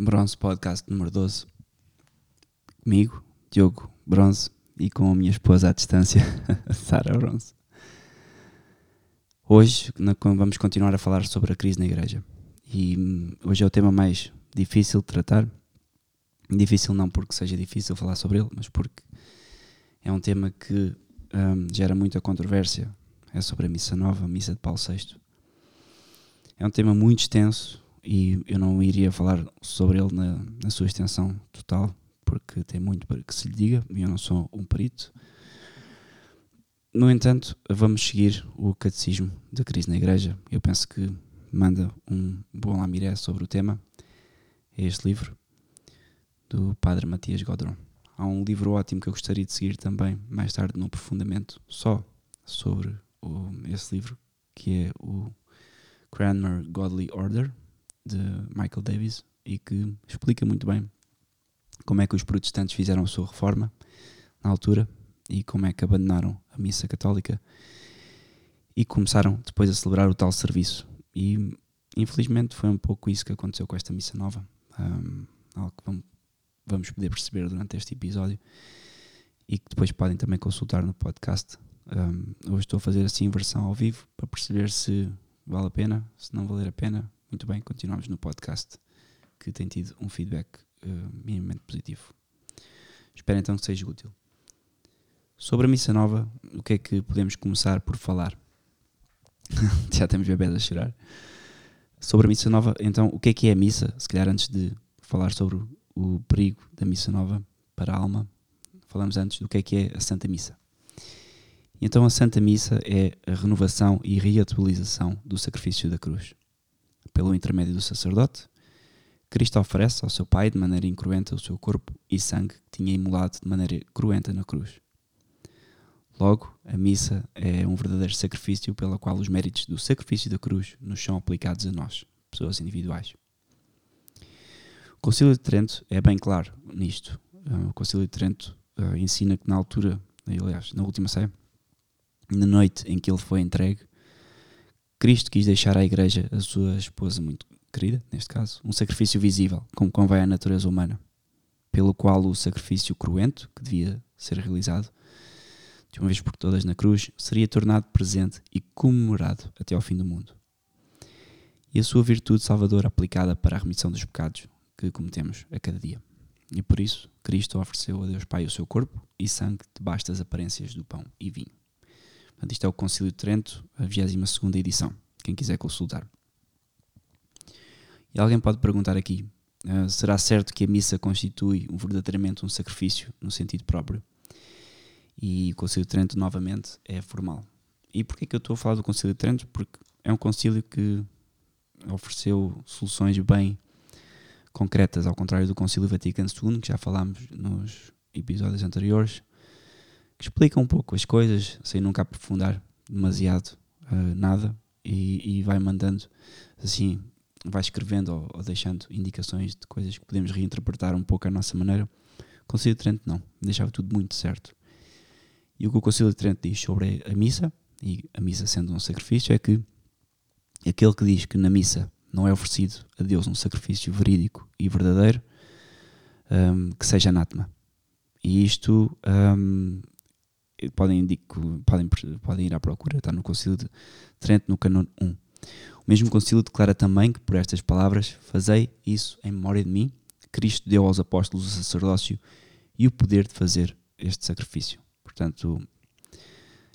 Bronze Podcast número 12. Comigo, Diogo Bronze, e com a minha esposa à distância, Sara Bronze. Hoje vamos continuar a falar sobre a crise na igreja. E hum, hoje é o tema mais difícil de tratar. Difícil não porque seja difícil falar sobre ele, mas porque é um tema que um, gera muita controvérsia. É sobre a missa nova, a missa de Paulo VI. É um tema muito extenso e eu não iria falar sobre ele na, na sua extensão total, porque tem muito para que se lhe diga e eu não sou um perito. No entanto, vamos seguir o Catecismo da Crise na Igreja. Eu penso que manda um bom lamiré sobre o tema. É este livro do Padre Matias Godron. Há um livro ótimo que eu gostaria de seguir também mais tarde no aprofundamento só sobre o, esse livro, que é o Cranmer Godly Order, de Michael Davis, e que explica muito bem como é que os protestantes fizeram a sua reforma na altura e como é que abandonaram a missa católica e começaram depois a celebrar o tal serviço. E infelizmente foi um pouco isso que aconteceu com esta missa nova, um, algo que vamos, poder perceber durante este episódio e que depois podem também consultar no podcast. Um, hoje estou a fazer assim versão ao vivo para perceber se vale a pena, se não valer a pena. Muito bem, continuamos no podcast que tem tido um feedback uh, minimamente positivo. Espero então que seja útil. Sobre a missa nova, o que é que podemos começar por falar? Já temos bebês a chorar. Sobre a missa nova, então, o que é que é a missa? Se calhar antes de falar sobre o perigo da missa nova para a alma, falamos antes do que é que é a Santa Missa. Então, a Santa Missa é a renovação e reatualização do sacrifício da cruz. Pelo intermédio do sacerdote, Cristo oferece ao seu Pai de maneira incruenta o seu corpo e sangue que tinha imolado de maneira cruenta na cruz. Logo, a missa é um verdadeiro sacrifício pela qual os méritos do sacrifício da cruz nos são aplicados a nós, pessoas individuais. O Concílio de Trento é bem claro nisto. O Concílio de Trento uh, ensina que na altura, aliás, na última ceia, na noite em que ele foi entregue, Cristo quis deixar à Igreja a sua esposa muito querida, neste caso, um sacrifício visível, como convém à natureza humana, pelo qual o sacrifício cruento, que devia ser realizado, de uma vez por todas na cruz, seria tornado presente e comemorado até ao fim do mundo. E a sua virtude salvadora aplicada para a remissão dos pecados que cometemos a cada dia. E por isso, Cristo ofereceu a Deus Pai o seu corpo e sangue debaixo das aparências do pão e vinho. Portanto, isto é o Concílio de Trento, a 22 edição, quem quiser consultar. E alguém pode perguntar aqui: uh, será certo que a missa constitui um, verdadeiramente um sacrifício no sentido próprio? E o Concílio de Trento, novamente, é formal. E porquê que eu estou a falar do Concílio de Trento? Porque é um concílio que ofereceu soluções bem concretas, ao contrário do Concílio Vaticano II, que já falámos nos episódios anteriores, explica um pouco as coisas, sem nunca aprofundar demasiado uh, nada, e, e, vai mandando assim vai escrevendo ou, ou, deixando indicações de coisas que podemos reinterpretar um pouco à nossa maneira. O Concílio de Trento não, deixava tudo muito certo. E o que o Concílio de Trento diz sobre a missa, e a missa sendo um sacrifício, é que aquele que diz que na missa não é oferecido a Deus um sacrifício verídico e verdadeiro, um, que seja anátema. E isto um, podem, podem, podem ir à procura, está no Concílio de Trento, no Canon 1. O mesmo concílio declara também que, por estas palavras, fazei isso em memória de mim, Cristo deu aos apóstolos o sacerdócio e o poder de fazer este sacrifício. Portanto,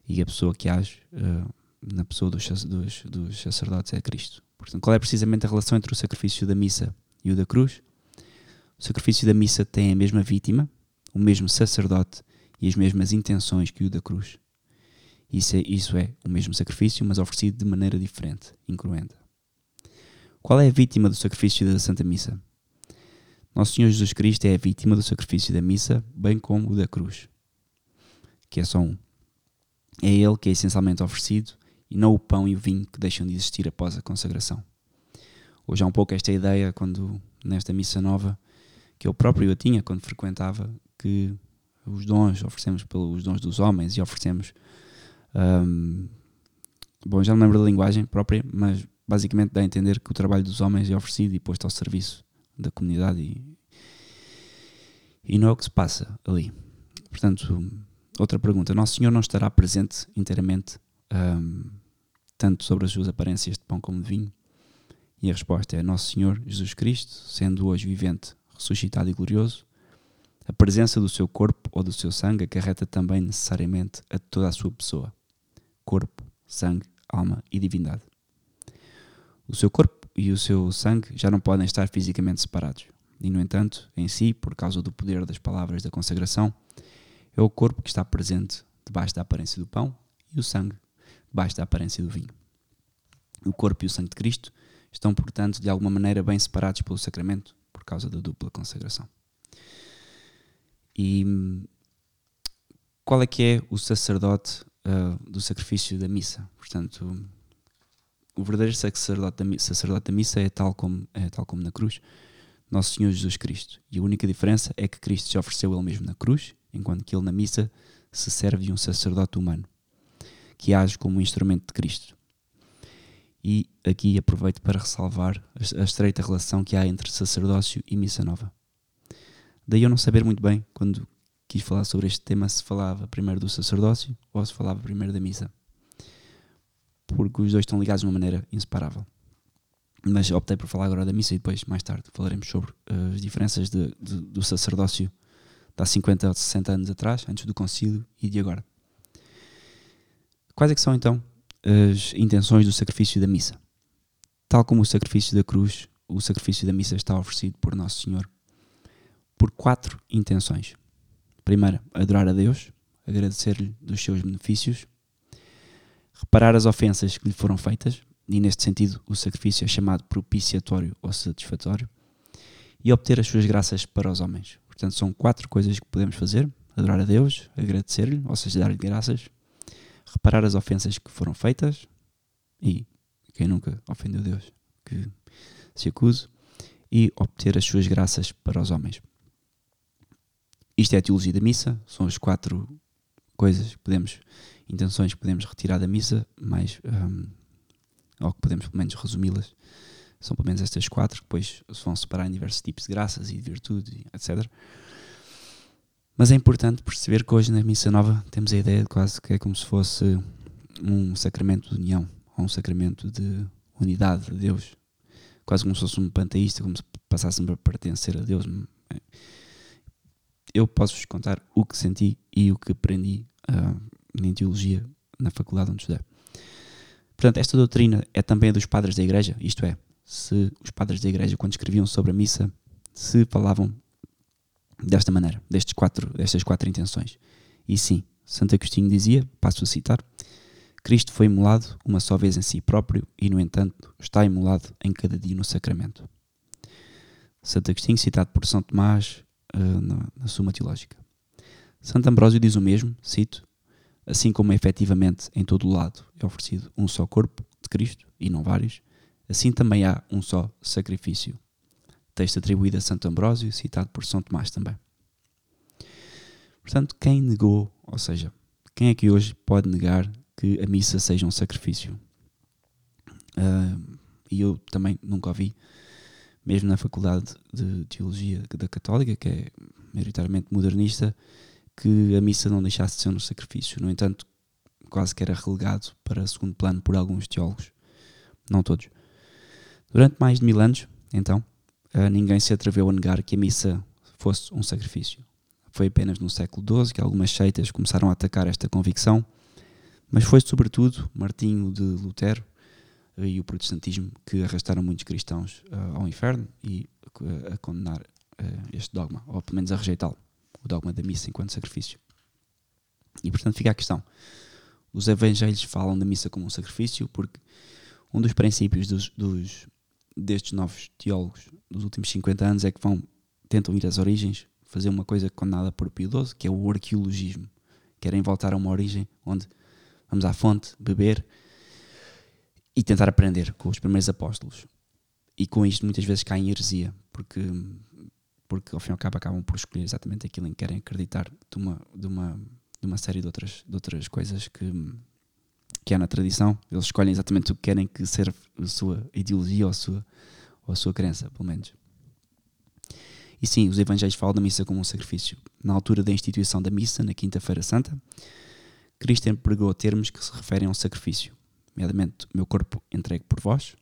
e a pessoa que age uh, na pessoa dos, dos, dos sacerdotes é Cristo. Portanto, qual é precisamente a relação entre o sacrifício da missa e o da cruz? O sacrifício da missa tem a mesma vítima, o mesmo sacerdote e as mesmas intenções que o da cruz. Isso é, isso é o mesmo sacrifício, mas oferecido de maneira diferente, incruenta. Qual é a vítima do sacrifício da Santa Missa? Nosso Senhor Jesus Cristo é a vítima do sacrifício da missa, bem como o da cruz, que é só um. É ele que é essencialmente oferecido e não o pão e o vinho que deixam de existir após a consagração. Hoje há um pouco esta ideia, quando nesta missa nova, que eu próprio eu tinha quando frequentava, que os dons oferecemos pelos dons dos homens e oferecemos um, bom, já não lembro da linguagem própria, mas basicamente dá a entender que o trabalho dos homens é oferecido e posto ao serviço da comunidade e, e não é o que se passa ali. Portanto, outra pergunta: Nosso Senhor não estará presente inteiramente, um, tanto sobre as suas aparências de pão como de vinho? E a resposta é: Nosso Senhor Jesus Cristo, sendo hoje vivente, ressuscitado e glorioso, a presença do seu corpo ou do seu sangue acarreta também necessariamente a toda a sua pessoa: corpo, sangue, alma e divindade. O seu corpo e o seu sangue já não podem estar fisicamente separados. E, no entanto, em si, por causa do poder das palavras da consagração, é o corpo que está presente debaixo da aparência do pão e o sangue debaixo da aparência do vinho. O corpo e o sangue de Cristo estão, portanto, de alguma maneira bem separados pelo sacramento por causa da dupla consagração. E qual é que é o sacerdote uh, do sacrifício da missa? Portanto, o verdadeiro sacerdote da, missa, sacerdote da missa é tal como, é tal como na cruz, nosso Senhor Jesus Cristo. E a única diferença é que Cristo se ofereceu ele mesmo na cruz, enquanto que ele na missa se serve de um sacerdote humano, que age como um instrumento de Cristo. E aqui aproveito para ressalvar a estreita relação que há entre sacerdócio e missa nova. Daí eu não saber muito bem, quando quis falar sobre este tema, se falava primeiro do sacerdócio ou se falava primeiro da missa. Porque os dois estão ligados de uma maneira inseparável mas optei por falar agora da missa e depois, mais tarde, falaremos sobre uh, as diferenças de, de, do sacerdócio de há 50 ou 60 anos atrás, antes do concílio e de agora. Quais é que são então as intenções do sacrifício da missa? Tal como o sacrifício da cruz, o sacrifício da missa está oferecido por Nosso Senhor por quatro intenções. Primeira, adorar a Deus, agradecer-lhe dos seus benefícios, reparar as ofensas que lhe foram feitas, e neste sentido o sacrifício é chamado propiciatório ou satisfatório, e obter as suas graças para os homens. Portanto, são quatro coisas que podemos fazer: adorar a Deus, agradecer-lhe, ou seja, dar-lhe graças, reparar as ofensas que foram feitas, e quem nunca ofendeu Deus, que se acuse, e obter as suas graças para os homens. Isto é a teologia da missa, são as quatro coisas que podemos, intenções que podemos retirar da missa, mais um, ou que podemos pelo menos resumi-las, são pelo menos estas quatro, que depois se vão separar em diversos tipos de graças e de virtude, etc. Mas é importante perceber que hoje na Missa Nova temos a ideia de quase que é como se fosse um sacramento de união, ou um sacramento de unidade de Deus. Quase como se fosse um panteísta, como se passássemos a pertencer a Deus. Eu posso-vos contar o que senti e o que aprendi uh, em teologia na faculdade onde estudei. Portanto, esta doutrina é também dos padres da Igreja, isto é, se os padres da Igreja, quando escreviam sobre a missa, se falavam desta maneira, destes quatro, destas quatro intenções. E sim, Santo Agostinho dizia, passo a citar, Cristo foi imolado uma só vez em si próprio e, no entanto, está imolado em cada dia no sacramento. Santo Agostinho, citado por São Tomás uh, na, na Suma Teológica. Santo Ambrósio diz o mesmo, cito, assim como efetivamente em todo o lado é oferecido um só corpo de Cristo e não vários, assim também há um só sacrifício. Texto atribuído a Santo Ambrósio, citado por São Tomás também. Portanto, quem negou, ou seja, quem é que hoje pode negar que a missa seja um sacrifício? Uh, e eu também nunca ouvi, mesmo na Faculdade de Teologia da Católica, que é maioritariamente modernista, que a missa não deixasse de ser um sacrifício. No entanto, quase que era relegado para segundo plano por alguns teólogos, não todos. Durante mais de mil anos, então, eh, ninguém se atreveu a negar que a missa fosse um sacrifício. Foi apenas no século XII que algumas seitas começaram a atacar esta convicção, mas foi sobretudo Martinho de Lutero e o protestantismo que arrastaram muitos cristãos uh, ao inferno e uh, a condenar uh, este dogma, ou pelo menos a rejeitá-lo o dogma da missa enquanto sacrifício. E portanto fica a questão. Os evangelhos falam da missa como um sacrifício porque um dos princípios dos, dos, destes novos teólogos dos últimos 50 anos é que vão tentam ir às origens, fazer uma coisa condenada por Pio XII, que é o arqueologismo. Querem voltar a uma origem onde vamos à fonte, beber e tentar aprender com os primeiros apóstolos. E com isto muitas vezes cai em heresia, porque porque ao fim e ao cabo acabam por escolher exatamente aquilo em que querem acreditar de uma, de uma, de uma série de outras, de outras coisas que, que há na tradição. Eles escolhem exatamente o que querem que serve a sua ideologia ou a sua, ou a sua crença, pelo menos. E sim, os evangelhos falam da missa como um sacrifício. Na altura da instituição da missa, na Quinta-feira Santa, Cristo empregou termos que se referem a um sacrifício, nomeadamente meu corpo entregue por vós,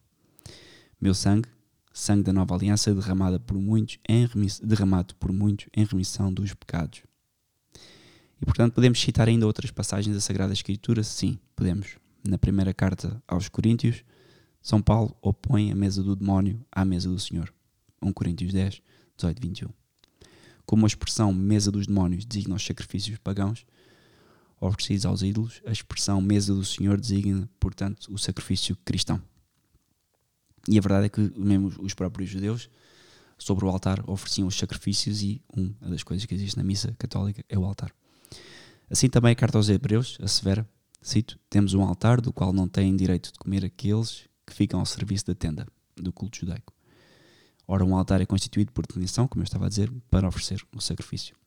meu sangue, sangue da nova aliança derramado por muitos em derramado por muitos em remissão dos pecados. E portanto podemos citar ainda outras passagens da Sagrada Escritura? Sim, podemos. Na primeira carta aos Coríntios, São Paulo opõe a mesa do demónio à mesa do Senhor. 1 Coríntios 10, 18, 21. Como a expressão mesa dos demónios designa os sacrifícios pagãos oferecidos aos ídolos, a expressão mesa do Senhor designa, portanto, o sacrifício cristão. E a verdade é que mesmo os próprios judeus, sobre o altar, ofereciam os sacrifícios e uma das coisas que existe na missa católica é o altar. Assim também a carta aos Hebreus assevera, cito, temos um altar do qual não têm direito de comer aqueles que ficam ao serviço da tenda do culto judaico. Ora, um altar é constituído por definição, como eu estava a dizer, para oferecer o sacrifício.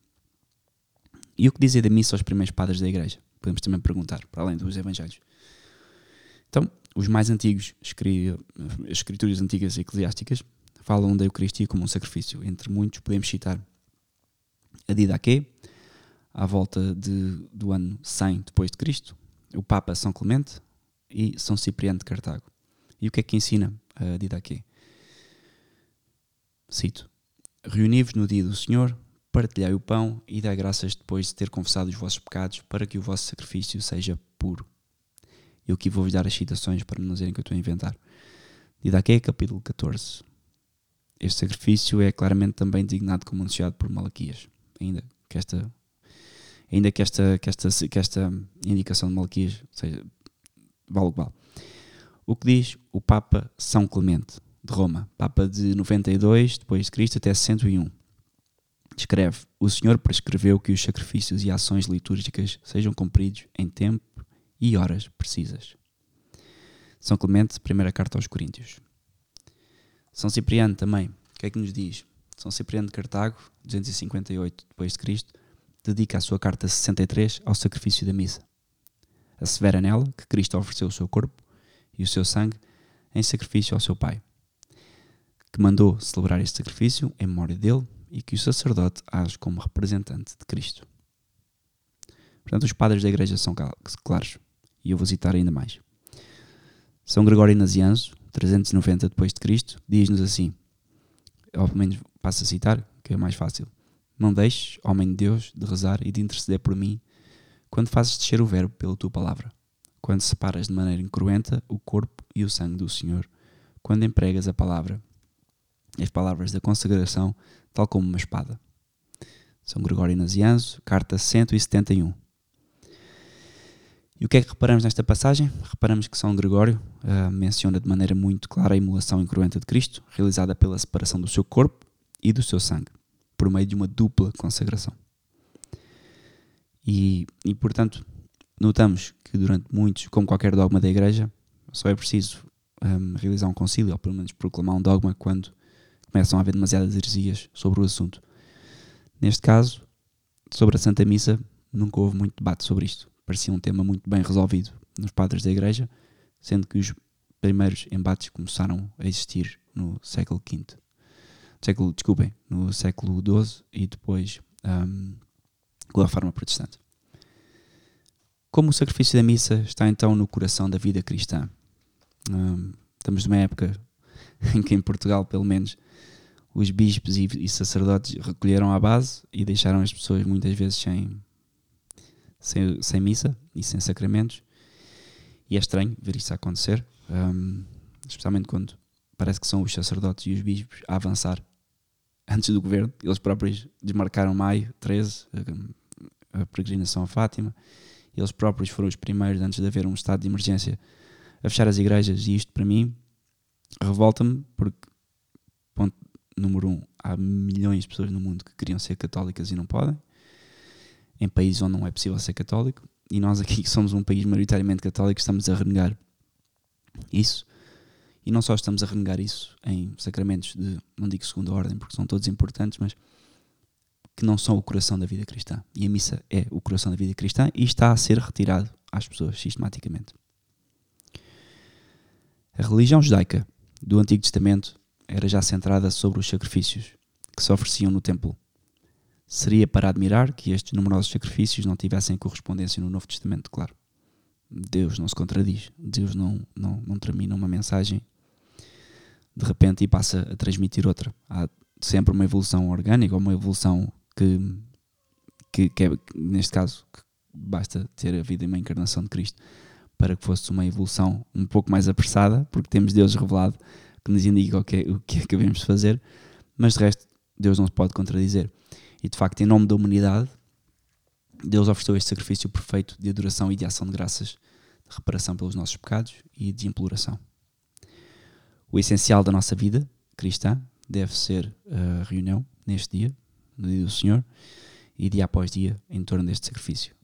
E o que dizia da missa aos primeiros padres da igreja? Podemos também perguntar, para além dos evangelhos. Então, os mais antigos, as escrituras antigas eclesiásticas, falam da Eucaristia como um sacrifício. Entre muitos, podemos citar a Didaquê, à volta de, do ano 100 depois de Cristo, o Papa São Clemente e São Cipriano de Cartago. E o que é que ensina a Didaquê? Cito: Reuni-vos no dia do Senhor, partilhai o pão e dai graças depois de ter confessado os vossos pecados, para que o vosso sacrifício seja puro. Eu aqui vou-vos dar as citações para não dizerem que eu estou a inventar. Didaquê, capítulo 14. Este sacrifício é claramente também designado como anunciado por Malaquias. Ainda que esta, ainda que esta, que esta, que esta indicação de Malaquias seja, vale o que vale. O que diz o Papa São Clemente, de Roma, Papa de 92 depois de Cristo até 101 Escreve: O Senhor prescreveu que os sacrifícios e ações litúrgicas sejam cumpridos em tempo e horas precisas. São Clemente, primeira carta aos Coríntios. São Cipriano também, o que é que nos diz? São Cipriano de Cartago, 258 depois de Cristo, dedica a sua carta 63 ao sacrifício da missa. Assevera nela que Cristo ofereceu o seu corpo e o seu sangue em sacrifício ao seu Pai, que mandou celebrar este sacrifício em memória dele e que o sacerdote age como representante de Cristo. Portanto, os padres da igreja são claros, e eu vou citar ainda mais. São Gregório Nazianzo, 390 depois de Cristo, diz-nos assim, ou pelo menos passo a citar, que é mais fácil. Não deixes, homem de Deus, de rezar e de interceder por mim, quando fazes descer o verbo pela tua palavra, quando separas de maneira incruenta o corpo e o sangue do Senhor, quando empregas a palavra, as palavras da consagração tal como uma espada. São Gregório Nazianzo, carta 171. E o que é que reparamos nesta passagem? Reparamos que São Gregório uh, menciona de maneira muito clara a imolação incruenta de Cristo, realizada pela separação do seu corpo e do seu sangue, por meio de uma dupla consagração. E, e portanto, notamos que durante muitos, como qualquer dogma da Igreja, só é preciso um, realizar um concílio, ou pelo menos proclamar um dogma, quando começam a haver demasiadas heresias sobre o assunto. Neste caso, sobre a Santa Missa, nunca houve muito debate sobre isto. Parecia um tema muito bem resolvido nos padres da Igreja, sendo que os primeiros embates começaram a existir no século V. Século, desculpem, no século XII e depois um, com a reforma protestante. Como o sacrifício da missa está então no coração da vida cristã? Um, estamos numa época em que em Portugal, pelo menos, os bispos e, e, sacerdotes recolheram a base e deixaram as pessoas muitas vezes sem, sem, sem missa e sem sacramentos. E é estranho ver isso acontecer, um, especialmente quando parece que são os sacerdotes e os bispos a avançar antes do governo. Eles próprios desmarcaram maio 13, a, a peregrinação a Fátima. Eles próprios foram os primeiros, antes de haver um estado de emergência, a fechar as igrejas. E isto, para mim, revolta-me, porque ponto, número um, há milhões de pessoas no mundo que queriam ser católicas e não podem, em países onde não é possível ser católico, e nós aqui que somos um país maioritariamente católico estamos a renegar isso. E não só estamos a renegar isso em sacramentos de, não digo segunda ordem, porque são todos importantes, mas que não são o coração da vida cristã. E a missa é o coração da vida cristã e está a ser retirado às pessoas sistematicamente. A religião judaica do Antigo Testamento era já centrada sobre os sacrifícios, que se ofereciam no templo. Seria para admirar que estes numerosos sacrifícios não tivessem correspondência no Novo Testamento, claro. Deus não se contradiz, Deus não, não, não termina uma mensagem de repente e passa a transmitir outra. Há sempre uma evolução orgânica, uma evolução que, que, que é, neste caso, que basta ter havido uma encarnação de Cristo para que fosse uma evolução um pouco mais apressada, porque temos Deus revelado que nos indica o que, é, o que é que devemos fazer, mas de resto, Deus não se pode contradizer. E de facto, em nome da humanidade, Deus ofereceu este sacrifício perfeito de adoração e de ação de graças, de reparação pelos nossos pecados e de imploração. O essencial da nossa vida cristã deve ser a reunião neste dia, no dia do Senhor, e dia após dia em torno deste sacrifício.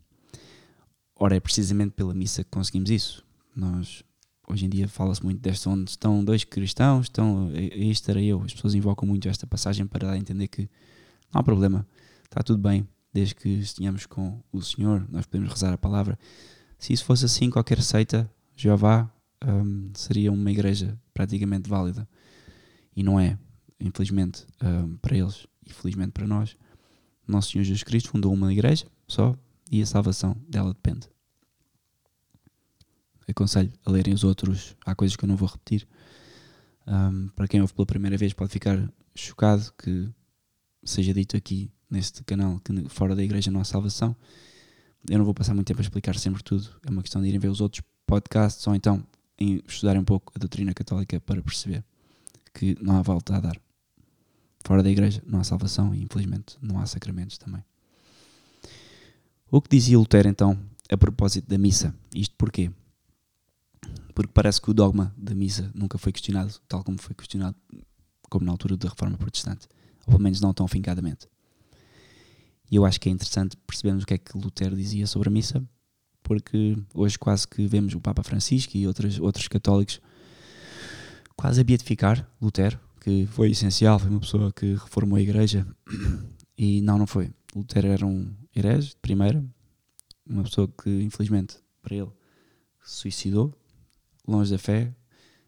Ora, é precisamente pela missa que conseguimos isso. Nós, hoje em dia, fala-se muito desta onde estão dois cristãos, estão, este era eu. As pessoas invocam muito esta passagem para dar a entender que não há problema, está tudo bem, desde que estejamos com o Senhor, nós podemos rezar a palavra. Se isso fosse assim, qualquer seita, Jeová, um, seria uma igreja praticamente válida. E não é, infelizmente, um, para eles e felizmente para nós. Nosso Senhor Jesus Cristo fundou uma igreja só e a salvação dela depende. Aconselho a lerem os outros, há coisas que eu não vou repetir. Um, para quem ouve pela primeira vez pode ficar chocado que seja dito aqui neste canal que fora da igreja não há salvação. Eu não vou passar muito tempo a explicar sempre tudo, é uma questão de irem ver os outros podcasts ou então estudarem um pouco a doutrina católica para perceber que não há volta a dar. Fora da igreja não há salvação e infelizmente não há sacramentos também. O que dizia Lutero então a propósito da missa? Isto porquê? Porque parece que o dogma da missa nunca foi questionado, tal como foi questionado como na altura da Reforma Protestante, ou pelo menos não tão afincadamente. E eu acho que é interessante percebermos o que é que Lutero dizia sobre a missa, porque hoje quase que vemos o Papa Francisco e outros, outros católicos quase a beatificar Lutero, que foi essencial, foi uma pessoa que reformou a igreja, e não, não foi. Lutero era um herege, de primeira, uma pessoa que, infelizmente, para ele, se suicidou, longe da fé,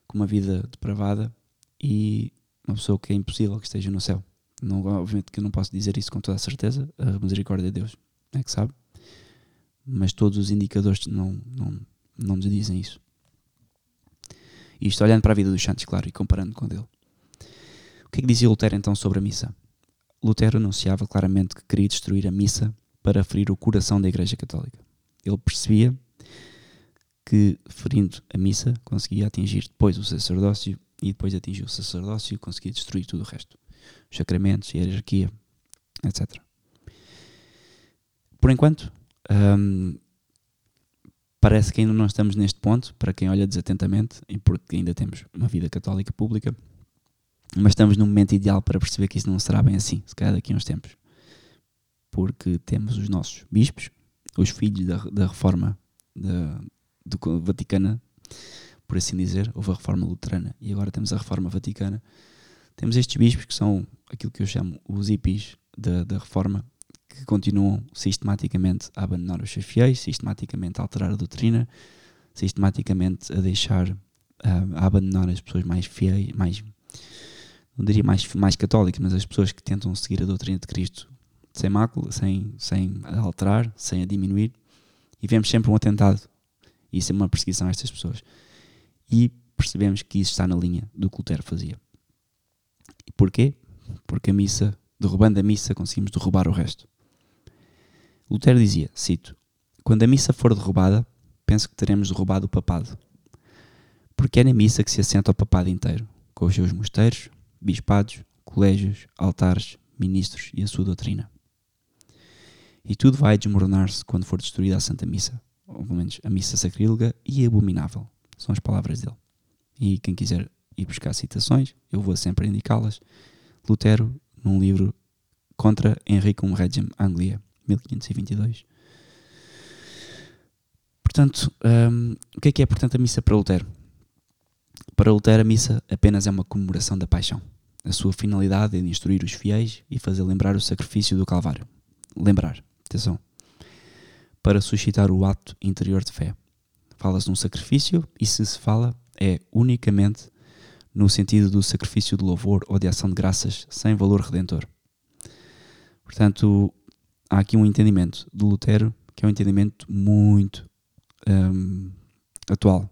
com uma vida depravada, e uma pessoa que é impossível que esteja no céu. Não, obviamente que eu não posso dizer isso com toda a certeza, a misericórdia de Deus é que sabe, mas todos os indicadores não, não, não nos dizem isso. Isto olhando para a vida dos santos, claro, e comparando com dele. O que é que dizia Lutero então sobre a missa? Lutero anunciava claramente que queria destruir a missa para ferir o coração da Igreja Católica. Ele percebia que, ferindo a missa, conseguia atingir depois o sacerdócio e depois de atingir o sacerdócio, conseguia destruir tudo o resto. Os sacramentos, a hierarquia, etc. Por enquanto, hum, parece que ainda não estamos neste ponto, para quem olha desatentamente, e porque ainda temos uma vida católica pública, mas estamos num momento ideal para perceber que isso não será bem assim, se calhar daqui a uns tempos. Porque temos os nossos bispos, os filhos da, da reforma da, do Vaticana, por assim dizer, houve a reforma luterana e agora temos a reforma vaticana. Temos estes bispos que são aquilo que eu chamo os hippies da, da reforma, que continuam sistematicamente a abandonar os seus fiéis, sistematicamente a alterar a doutrina, sistematicamente a deixar, a, a abandonar as pessoas mais fiéis, mais não diria mais, mais católicos, mas as pessoas que tentam seguir a doutrina de Cristo sem mácula, sem, sem alterar, sem a diminuir, e vemos sempre um atentado e sempre uma perseguição a estas pessoas. E percebemos que isso está na linha do que Lutero fazia. E porquê? Porque a missa, derrubando a missa, conseguimos derrubar o resto. Lutero dizia, cito, quando a missa for derrubada, penso que teremos derrubado o papado. Porque é na missa que se assenta o papado inteiro, com os seus mosteiros, bispados, colégios, altares, ministros e a sua doutrina. E tudo vai desmoronar-se quando for destruída a Santa Missa, ou pelo menos a missa sacrílega e abominável. São as palavras dele. E quem quiser ir buscar citações, eu vou sempre indicá-las. Lutero, num livro Contra Henricum Regem Anglia, 1522. Portanto, um, o que é que é, portanto, a missa para Lutero? Para Lutero, a missa apenas é uma comemoração da paixão. A sua finalidade é de instruir os fiéis e fazer lembrar o sacrifício do Calvário. Lembrar, atenção. Para suscitar o ato interior de fé. Fala-se de um sacrifício e, se se fala, é unicamente no sentido do sacrifício de louvor ou de ação de graças sem valor redentor. Portanto, há aqui um entendimento de Lutero que é um entendimento muito um, atual.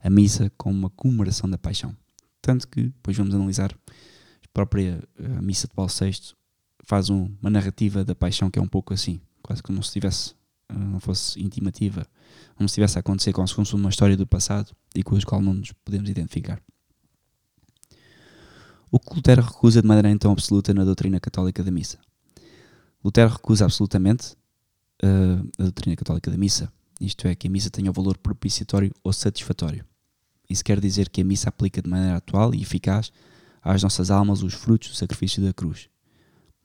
A missa como uma comemoração da paixão. Tanto que depois vamos analisar a própria a missa de Paulo VI faz um, uma narrativa da paixão que é um pouco assim, quase como se tivesse eh, não fosse intimativa, como se estivesse a acontecer como se fosse uma história do passado e com a qual não nos podemos identificar. O que Lutero recusa de maneira então absoluta na doutrina católica da missa? Lutero recusa absolutamente uh, a doutrina católica da missa, isto é, que a missa tenha o valor propiciatório ou satisfatório. Isso quer dizer que a missa aplica de maneira atual e eficaz às nossas almas os frutos do sacrifício da cruz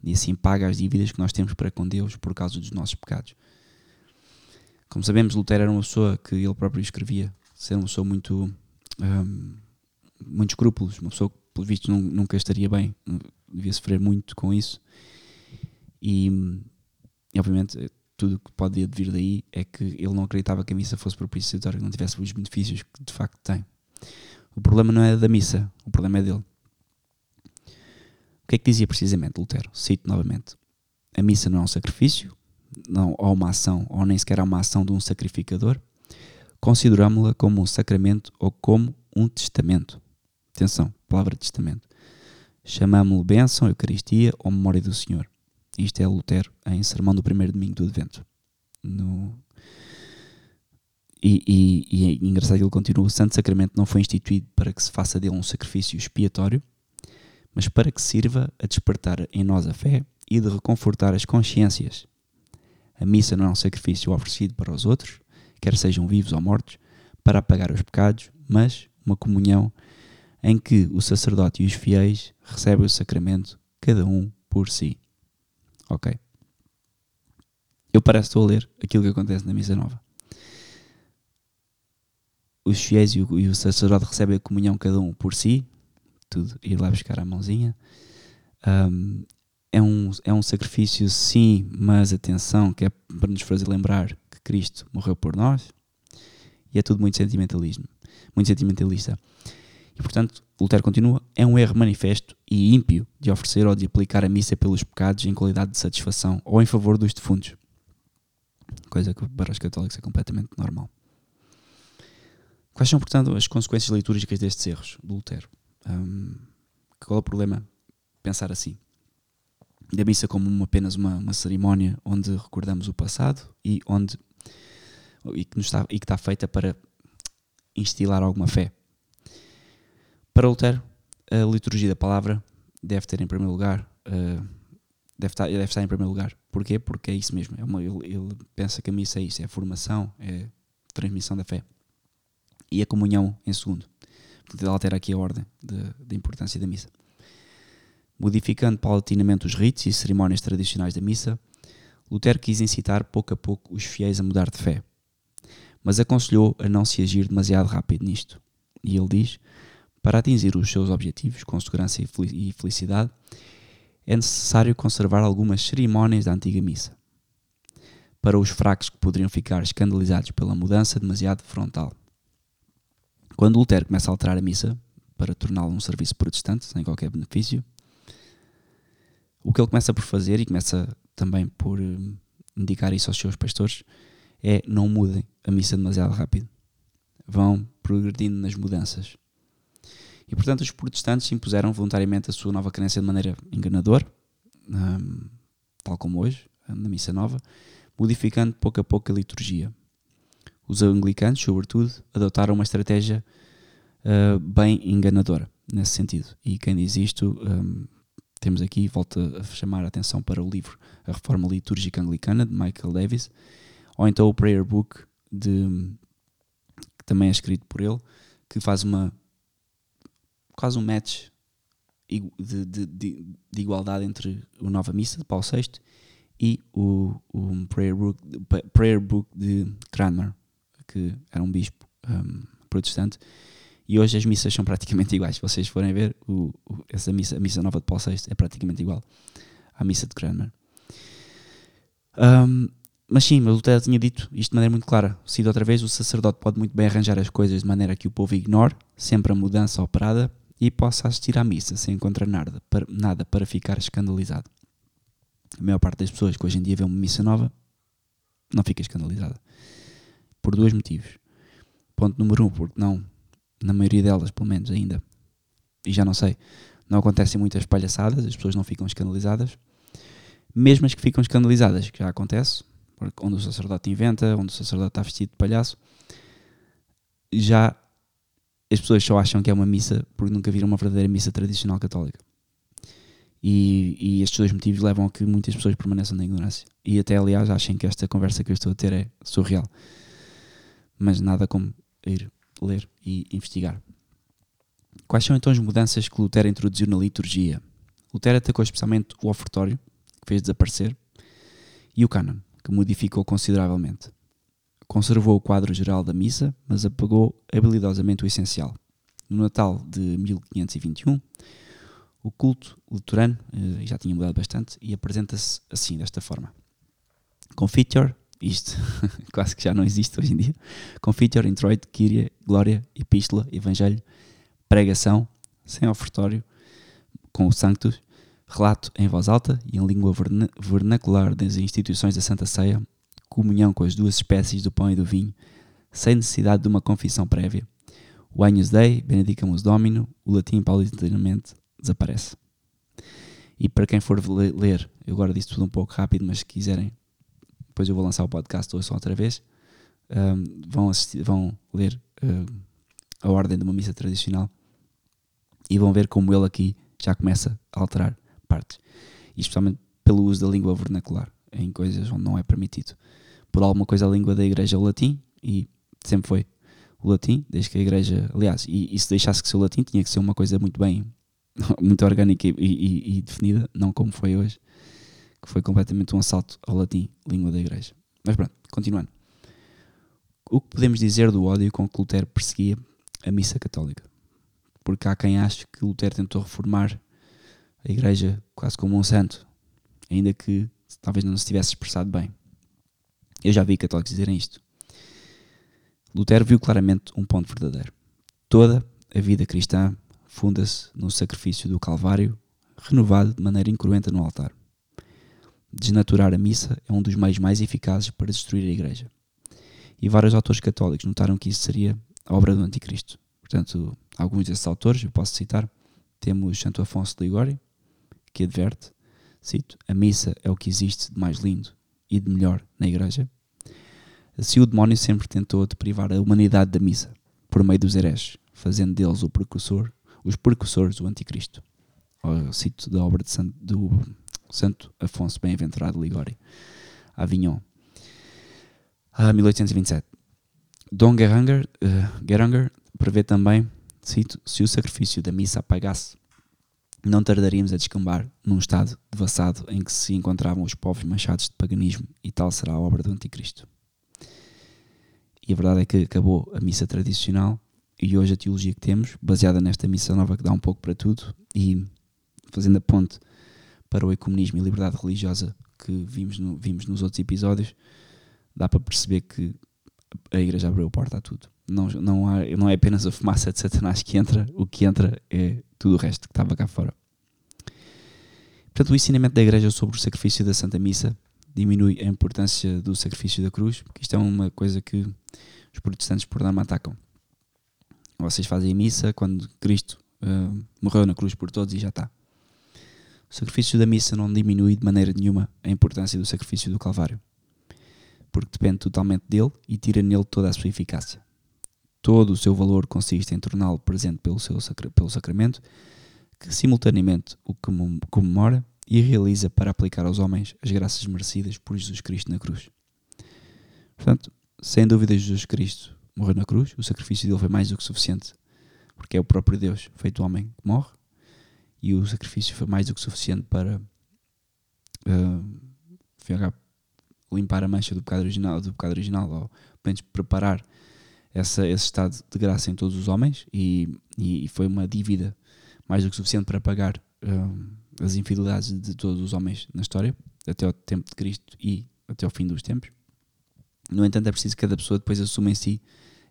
e assim paga as dívidas que nós temos para com Deus por causa dos nossos pecados. Como sabemos, Lutero era uma pessoa que ele próprio escrevia, ser uma pessoa muito. Um, muitos escrúpulos, uma pessoa que, pelo visto, nunca estaria bem, devia sofrer muito com isso. E, obviamente, tudo que pode vir daí é que ele não acreditava que a missa fosse propiciatória, que não tivesse os benefícios que de facto tem. O problema não é da missa, o problema é dele. O que é que dizia precisamente Lutero? Cito novamente: A missa não é um sacrifício, não ou uma ação, ou nem sequer é uma ação de um sacrificador. Considerámo-la como um sacramento ou como um testamento. Atenção, palavra testamento. Chamámo-lo bênção, Eucaristia ou memória do Senhor. Isto é Lutero em Sermão do Primeiro Domingo do Advento. No... E, e, e é engraçado que ele continua: o Santo Sacramento não foi instituído para que se faça dele um sacrifício expiatório, mas para que sirva a despertar em nós a fé e de reconfortar as consciências. A missa não é um sacrifício oferecido para os outros, quer sejam vivos ou mortos, para apagar os pecados, mas uma comunhão em que o sacerdote e os fiéis recebem o sacramento, cada um por si. Ok? Eu parece que estou a ler aquilo que acontece na Missa Nova. Os fiéis e o, e o sacerdote recebem a comunhão cada um por si, tudo, ir lá buscar a mãozinha. Um, é, um, é um sacrifício, sim, mas atenção, que é para nos fazer lembrar que Cristo morreu por nós. E é tudo muito sentimentalismo, muito sentimentalista. E portanto, Lutero continua: é um erro manifesto e ímpio de oferecer ou de aplicar a missa pelos pecados em qualidade de satisfação ou em favor dos defuntos. Coisa que para os católicos é completamente normal. Quais são, portanto, as consequências litúrgicas destes erros do Lutero? Um, qual é o problema? Pensar assim. Da missa como apenas uma, uma cerimónia onde recordamos o passado e onde e que, está, e que está feita para instilar alguma fé. Para Lutero, a liturgia da palavra deve ter em primeiro lugar, uh, deve, estar, deve estar em primeiro lugar. Porquê? Porque é isso mesmo. É uma, ele, ele, pensa que a missa é isso, é formação, é transmissão da fé. E a comunhão em segundo. Altera aqui a ordem da importância da missa. Modificando paulatinamente os ritos e cerimónias tradicionais da missa, Lutero quis incitar pouco a pouco os fiéis a mudar de fé, mas aconselhou a não se agir demasiado rápido nisto. E ele diz: para atingir os seus objetivos com segurança e felicidade, é necessário conservar algumas cerimónias da antiga missa. Para os fracos que poderiam ficar escandalizados pela mudança demasiado frontal. Quando Lutero começa a alterar a missa para torná-la um serviço protestante, sem qualquer benefício, o que ele começa por fazer, e começa também por eh, indicar isso aos seus pastores, é não mudem a missa demasiado rápido. Vão progredindo nas mudanças. E portanto os protestantes impuseram voluntariamente a sua nova crença de maneira enganadora, um, tal como hoje, na missa nova, modificando pouco a pouco a liturgia. Os anglicanos, sobretudo, adotaram uma estratégia uh, bem enganadora nesse sentido. E quem diz isto, um, temos aqui, volta a chamar a atenção para o livro A Reforma Litúrgica Anglicana, de Michael Davis, ou então o Prayer Book, de, que também é escrito por ele, que faz uma quase um match de, de, de, de igualdade entre o Nova Missa de Paulo VI e o, o Prayer, Book, Prayer Book de Cranmer, que era um bispo um, protestante, e hoje as missas são praticamente iguais. Se vocês forem ver, o, o, essa missa, a missa nova de Paulo VI é praticamente igual à missa de Cranmer. Um, mas sim, o Lutero tinha dito isto de maneira muito clara. Cito outra vez, o sacerdote pode muito bem arranjar as coisas de maneira que o povo ignore sempre a mudança operada e possa assistir à missa sem encontrar nada para, nada para ficar escandalizado. a maior parte das pessoas que hoje em dia vê uma missa nova não fica escandalizada. Por dois motivos. Ponto número um, porque não, na maioria delas, pelo menos ainda, e já não sei, não acontecem muitas palhaçadas, as pessoas não ficam escandalizadas. Mesmo as que ficam escandalizadas, que já acontece, onde o sacerdote inventa, onde o sacerdote está vestido de palhaço, já as pessoas só acham que é uma missa porque nunca viram uma verdadeira missa tradicional católica. E, e, estes dois motivos levam a que muitas pessoas permaneçam na ignorância. E até, aliás, achem que esta conversa que eu estou a ter é surreal. Mas nada como ir ler e investigar. Quais são então as mudanças que Lutero introduziu na liturgia? Lutero atacou especialmente o ofertório, que fez desaparecer, e o cânon, que modificou consideravelmente. Conservou o quadro geral da missa, mas apagou habilidosamente o essencial. No Natal de 1521, o culto luterano eh, já tinha mudado bastante e apresenta-se assim, desta forma. Confiture, isto quase que já não existe hoje em dia. Confiture, introito, Kyrie, Glória, Epístola, Evangelho, Pregação, sem ofertório, com o Sanctus, relato em voz alta e em língua vernacular das instituições da Santa Ceia, comunhão com as duas espécies do pão e do vinho, sem necessidade de uma confissão prévia. O Agnus Dei, Benedicamus Domino, o latim paulatinamente desaparece. E para quem for ler, eu agora disse tudo um pouco rápido, mas se quiserem, depois eu vou lançar o podcast ouçam outra vez, um, vão, assistir, vão ler um, a ordem de uma missa tradicional e vão ver como ele aqui já começa a alterar partes. E especialmente pelo uso da língua vernacular, em coisas onde não é permitido. Por alguma coisa a língua da igreja é o latim e sempre foi o latim, desde que a igreja, aliás, e, e se deixasse que ser o latim tinha que ser uma coisa muito bem muito orgânica e, e, e, definida, não como foi hoje, que foi completamente um assalto ao latim, língua da igreja. Mas pronto, continuando. O que podemos dizer do ódio com que Lutero perseguia a missa católica? Porque há quem ache que Lutero tentou reformar a igreja quase como um santo, ainda que talvez não se tivesse expressado bem. Eu já vi católicos dizerem isto. Lutero viu claramente um ponto verdadeiro. Toda a vida cristã funda-se no sacrifício do Calvário, renovado de maneira incruenta no altar. Desnaturar a missa é um dos meios mais eficazes para destruir a Igreja. E vários autores católicos notaram que isso seria a obra do Anticristo. Portanto, alguns desses autores, eu posso citar, temos Santo Afonso de Ligório, que adverte, cito, a missa é o que existe de mais lindo e de melhor na Igreja. Assim o demónio sempre tentou deprivar a humanidade da missa, por meio dos hereges, fazendo deles o precursor os precursores do Anticristo. Ao cito da obra de do Santo Afonso Bem-aventurado Ligório, Avignon, a 1827. Dom Geranger, uh, Geranger prevê também, cito, se o sacrifício da missa apagasse, não tardaríamos a descambar num estado devassado em que se encontravam os povos manchados de paganismo e tal será a obra do Anticristo. E a verdade é que acabou a missa tradicional e hoje a teologia que temos, baseada nesta missão nova que dá um pouco para tudo e fazendo a ponte para o ecumenismo e liberdade religiosa que vimos, no, vimos nos outros episódios, dá para perceber que a igreja abriu a porta a tudo. Não, não, há, não é apenas a fumaça de Satanás que entra, o que entra é tudo o resto que estava cá fora. Portanto, o ensinamento da igreja sobre o sacrifício da Santa Missa diminui a importância do sacrifício da cruz, porque isto é uma coisa que os protestantes por norma atacam vocês fazem a missa quando Cristo uh, morreu na cruz por todos e já está. O sacrifício da missa não diminui de maneira nenhuma a importância do sacrifício do Calvário, porque depende totalmente dele e tira nele toda a sua eficácia. Todo o seu valor consiste em torná-lo presente pelo, seu sacra pelo sacramento, que simultaneamente o comemora e realiza para aplicar aos homens as graças merecidas por Jesus Cristo na cruz. Portanto, sem dúvida, Jesus Cristo morreu na cruz, o sacrifício dele foi mais do que suficiente, porque é o próprio Deus feito homem que morre, e o sacrifício foi mais do que suficiente para uh, limpar a mancha do pecado original, do pecado original ou menos preparar essa, esse estado de graça em todos os homens, e, e foi uma dívida mais do que suficiente para pagar uh, as infidelidades de todos os homens na história, até o tempo de Cristo e até o fim dos tempos. No entanto, é preciso que cada pessoa depois assuma em si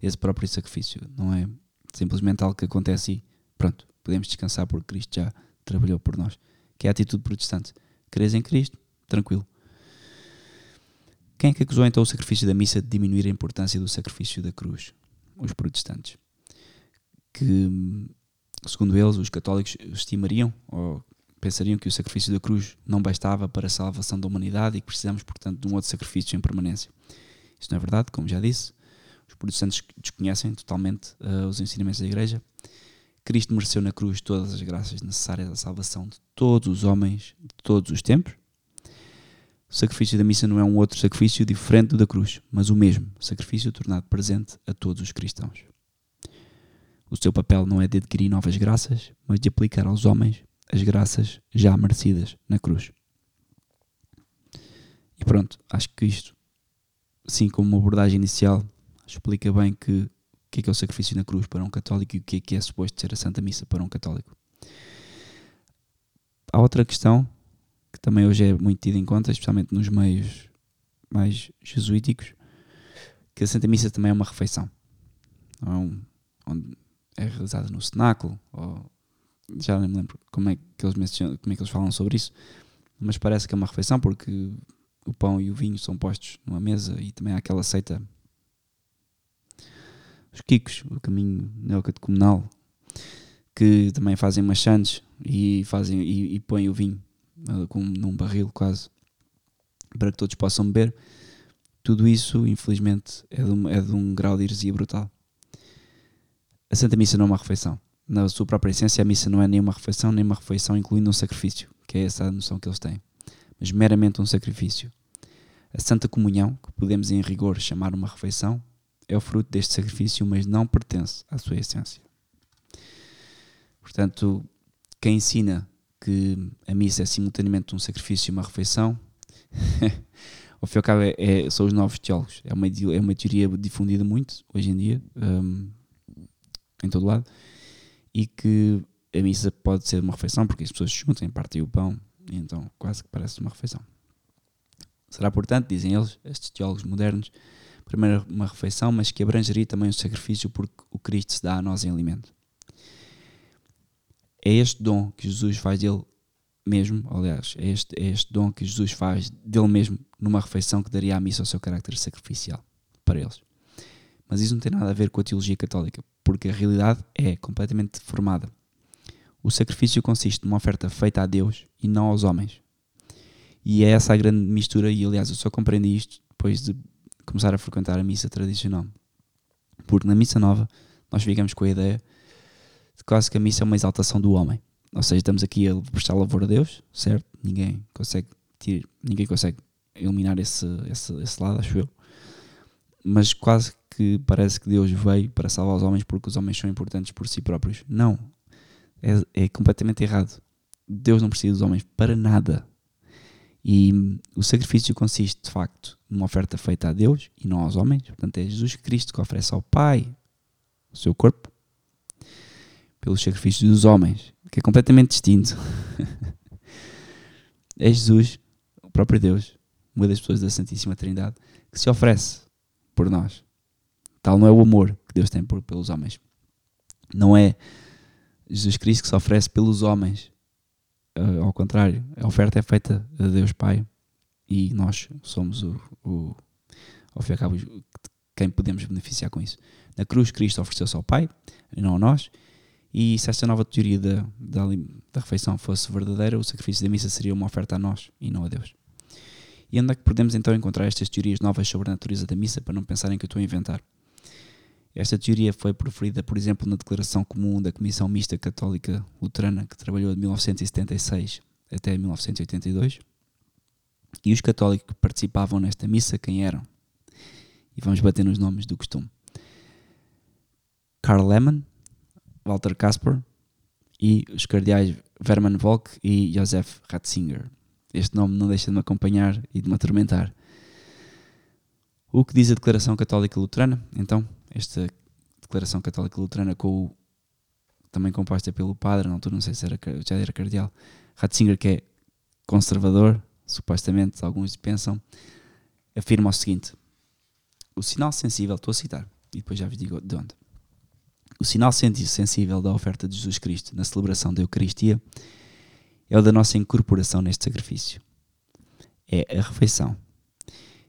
esse próprio sacrifício. Não é simplesmente algo que acontece e pronto, podemos descansar porque Cristo já trabalhou por nós. Que é a atitude protestante. Crês em Cristo, tranquilo. Quem é que acusou então o sacrifício da missa de diminuir a importância do sacrifício da cruz? Os protestantes. Que, segundo eles, os católicos estimariam ou pensariam que o sacrifício da cruz não bastava para a salvação da humanidade e que precisamos, portanto, de um outro sacrifício em permanência. Isso não é verdade, como já disse. Os protestantes desconhecem totalmente uh, os ensinamentos da Igreja. Cristo mereceu na cruz todas as graças necessárias à salvação de todos os homens de todos os tempos. O sacrifício da missa não é um outro sacrifício diferente do da cruz, mas o mesmo sacrifício tornado presente a todos os cristãos. O seu papel não é de adquirir novas graças, mas de aplicar aos homens as graças já merecidas na cruz. E pronto, acho que isto, assim como uma abordagem inicial, explica bem que o que é, que é o sacrifício na cruz para um católico e o que é que é suposto ser a Santa Missa para um católico. Há outra questão que também hoje é muito tida em conta, especialmente nos meios mais jesuíticos, que a Santa Missa também é uma refeição. Não é um, onde é realizada no cenáculo, ou já nem me lembro como é que eles como é que eles falam sobre isso, mas parece que é uma refeição porque o pão e o vinho são postos numa mesa e também há aquela seita os Kikos, o caminho neocatecumenal, que também fazem machantes e, fazem, e, e põem o vinho uh, com, num barril quase para que todos possam beber. Tudo isso, infelizmente, é de, um, é de um grau de heresia brutal. A Santa Missa não é uma refeição. Na sua própria essência, a missa não é nem uma refeição, nem uma refeição incluindo um sacrifício, que é essa a noção que eles têm, mas meramente um sacrifício. A Santa Comunhão, que podemos em rigor chamar uma refeição, é o fruto deste sacrifício, mas não pertence à sua essência. Portanto, quem ensina que a missa é simultaneamente um sacrifício e uma refeição, ao fim e ao cabo, é, é, são os novos teólogos. É uma, é uma teoria difundida muito hoje em dia, um, em todo lado, e que a missa pode ser uma refeição, porque as pessoas se juntam, partem o pão, então quase que parece uma refeição. Será, portanto, dizem eles, estes teólogos modernos, primeiro uma refeição, mas que abrangeria também o sacrifício porque o Cristo se dá a nós em alimento. É este dom que Jesus faz dele mesmo, aliás, é este, é este dom que Jesus faz dele mesmo numa refeição que daria à missa o seu carácter sacrificial para eles. Mas isso não tem nada a ver com a teologia católica, porque a realidade é completamente deformada. O sacrifício consiste numa oferta feita a Deus e não aos homens. E é essa a grande mistura, e aliás, eu só compreendi isto depois de começar a frequentar a missa tradicional. Porque na missa nova nós ficamos com a ideia de quase que a missa é uma exaltação do homem. Ou seja, estamos aqui a prestar louvor a Deus, certo? Ninguém consegue tirar, ninguém consegue eliminar esse, esse, esse lado, acho eu. Mas quase que parece que Deus veio para salvar os homens porque os homens são importantes por si próprios. Não. É, é completamente errado. Deus não precisa dos homens para nada. E o sacrifício consiste, de facto, numa oferta feita a Deus e não aos homens. Portanto, é Jesus Cristo que oferece ao Pai o seu corpo pelos sacrifícios dos homens, que é completamente distinto. é Jesus, o próprio Deus, uma das pessoas da Santíssima Trindade, que se oferece por nós. Tal não é o amor que Deus tem por, pelos homens. Não é Jesus Cristo que se oferece pelos homens, uh, ao contrário, a oferta é feita a Deus Pai e nós somos o, o ao fim e ao cabo quem podemos beneficiar com isso. Na cruz, Cristo ofereceu-se ao Pai e não a nós. E se esta nova teoria da, da, da refeição fosse verdadeira, o sacrifício da missa seria uma oferta a nós e não a Deus. E onde é que podemos então encontrar estas teorias novas sobre a natureza da missa para não pensarem que eu estou a inventar? Esta teoria foi proferida, por exemplo, na Declaração Comum da Comissão Mista Católica Luterana, que trabalhou de 1976 até 1982. E os católicos que participavam nesta missa, quem eram? E vamos bater nos nomes do costume. Karl Lehmann, Walter Kasper e os cardeais Verman Volk e Josef Ratzinger. Este nome não deixa de me acompanhar e de me atormentar. O que diz a Declaração Católica Luterana? Então, esta declaração católica luterana com o, também composta pelo padre, na altura não sei se era, já era cardeal, Ratzinger, que é conservador, supostamente, alguns pensam, afirma o seguinte: o sinal sensível, estou a citar, e depois já vos digo de onde. O sinal sensível da oferta de Jesus Cristo na celebração da Eucaristia é o da nossa incorporação neste sacrifício. é a refeição.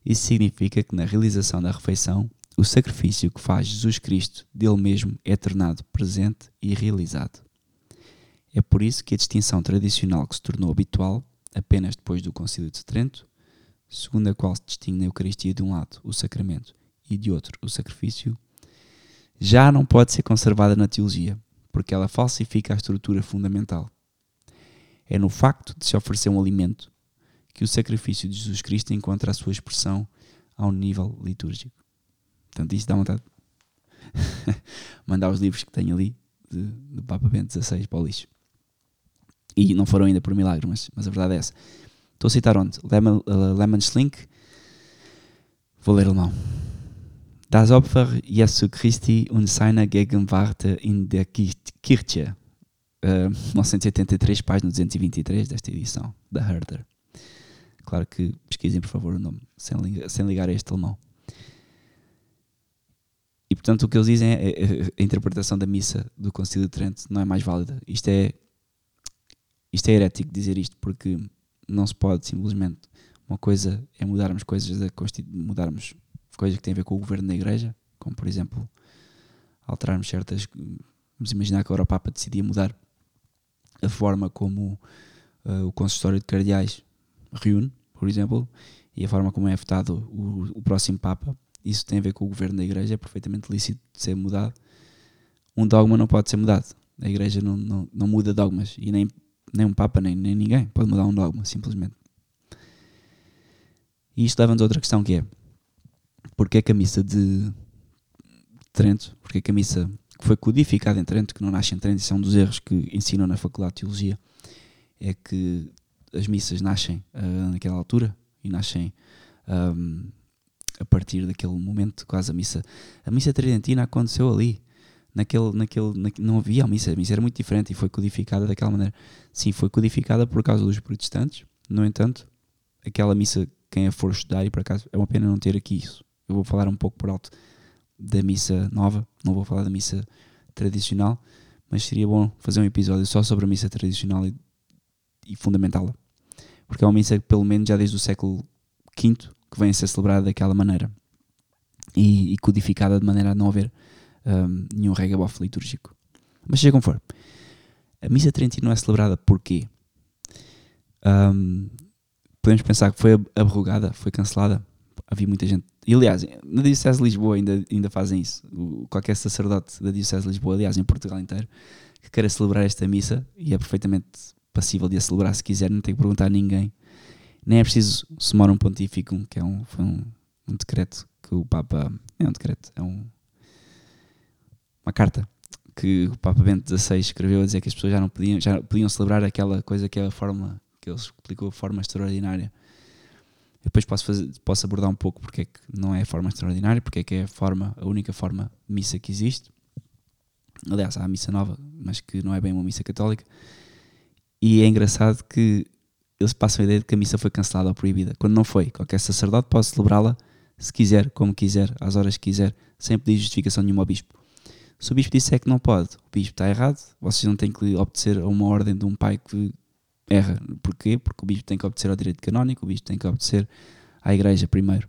Isso significa que na realização da refeição, o sacrifício que faz Jesus Cristo dele mesmo é tornado presente e realizado. É por isso que a distinção tradicional que se tornou habitual apenas depois do Concílio de Trento, segundo a qual se distingue na Eucaristia de um lado o sacramento e de outro o sacrifício, já não pode ser conservada na teologia, porque ela falsifica a estrutura fundamental. É no facto de se oferecer um alimento que o sacrifício de Jesus Cristo encontra a sua expressão ao nível litúrgico. Portanto, isto dá vontade de mandar os livros que tenho ali do Papa Bento XVI para o lixo. E não foram ainda por milagre, mas, mas a verdade é essa. Estou a citar onde? Lemon, uh, Lemon Slink. Vou ler alemão. Das Opfer Jesu Christi und seiner Gegenwart in der Kirche. Uh, 983, página 223 desta edição, da Herder. Claro que pesquisem, por favor, o nome, sem, sem ligar a este alemão. E portanto, o que eles dizem é, é a interpretação da missa do Concílio de Trento não é mais válida. Isto é, isto é herético dizer isto, porque não se pode simplesmente. Uma coisa é mudarmos coisas da mudarmos coisas que têm a ver com o governo da igreja, como por exemplo alterarmos certas. Vamos imaginar que agora o Papa decidia mudar a forma como uh, o consistório de cardeais reúne, por exemplo, e a forma como é votado o, o próximo Papa. Isso tem a ver com o governo da igreja, é perfeitamente lícito de ser mudado. Um dogma não pode ser mudado. A igreja não, não, não muda dogmas e nem, nem um Papa, nem, nem ninguém pode mudar um dogma, simplesmente. E isto leva-nos a outra questão que é porque é que a missa de Trento, porque é que a missa que foi codificada em Trento, que não nasce em Trento, isso é um dos erros que ensinam na Faculdade de Teologia, é que as missas nascem uh, naquela altura e nascem um, a partir daquele momento, quase a missa. A missa tridentina aconteceu ali. Naquele, naquele, na, não havia a missa, a missa era muito diferente e foi codificada daquela maneira. Sim, foi codificada por causa dos protestantes, no entanto, aquela missa, quem a for estudar, e por acaso é uma pena não ter aqui isso, eu vou falar um pouco por alto da missa nova, não vou falar da missa tradicional, mas seria bom fazer um episódio só sobre a missa tradicional e, e fundamentá-la. Porque é uma missa que, pelo menos, já desde o século V que vem a ser celebrada daquela maneira e codificada de maneira a não haver um, nenhum regabof litúrgico. Mas seja como for, a missa tridentina não é celebrada porquê? Um, podemos pensar que foi abrogada, foi cancelada. Havia muita gente e aliás, na Diocese de Lisboa ainda, ainda fazem isso. Qualquer sacerdote da Diocese de Lisboa, aliás, em Portugal inteiro, que queira celebrar esta missa, e é perfeitamente passível de a celebrar se quiser, não tem que perguntar a ninguém. Nem é preciso somar um pontífico, que é um, foi um, um decreto que o Papa. É um decreto, é um, uma carta que o Papa Bento XVI escreveu a dizer que as pessoas já não podiam, já podiam celebrar aquela coisa que é a forma, que ele explicou, a forma extraordinária depois posso, fazer, posso abordar um pouco porque é que não é a forma extraordinária, porque é que é a forma, a única forma missa que existe. Aliás, há a missa nova, mas que não é bem uma missa católica. E é engraçado que eles passam a ideia de que a missa foi cancelada ou proibida, quando não foi. Qualquer sacerdote pode celebrá-la se quiser, como quiser, às horas que quiser, sem pedir justificação nenhuma ao bispo. Se o bispo disser que não pode, o bispo está errado, vocês não têm que obedecer a uma ordem de um pai que erra. Porquê? Porque o bispo tem que obedecer ao direito canónico, o bispo tem que obedecer à igreja primeiro.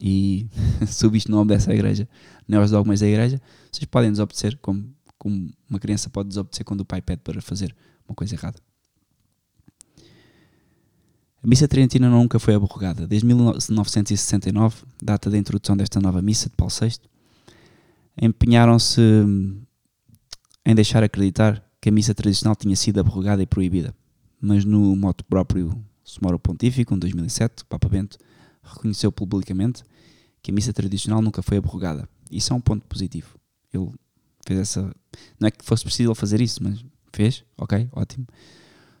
E se o bispo não obedece à igreja, nem aos dogmas da igreja, vocês podem desobedecer, como, como uma criança pode desobedecer quando o pai pede para fazer uma coisa errada. A missa tridentina nunca foi abrogada. Desde 1969, data da introdução desta nova missa de Paulo VI, empenharam-se em deixar acreditar que a missa tradicional tinha sido abrogada e proibida mas no moto próprio Sumoro Pontífico, em 2007, o Papa Bento reconheceu publicamente que a missa tradicional nunca foi abrogada. Isso é um ponto positivo. Ele fez essa. Não é que fosse preciso fazer isso, mas fez, ok, ótimo.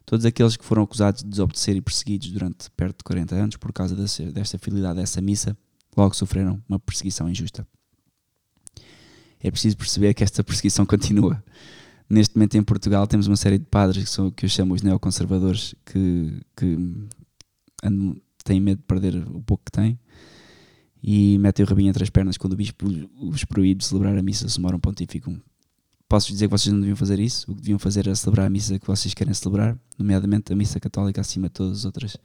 Todos aqueles que foram acusados de desobedecer e perseguidos durante perto de 40 anos por causa desta fidelidade a essa missa, logo sofreram uma perseguição injusta. É preciso perceber que esta perseguição continua neste momento em Portugal temos uma série de padres que, são, que eu chamo os neoconservadores que, que andam, têm medo de perder o pouco que têm e metem o rabinho entre as pernas quando o bispo os proíbe de celebrar a missa sumorum pontificum. Posso dizer que vocês não deviam fazer isso? O que deviam fazer era celebrar a missa que vocês querem celebrar, nomeadamente a missa católica acima de todas as outras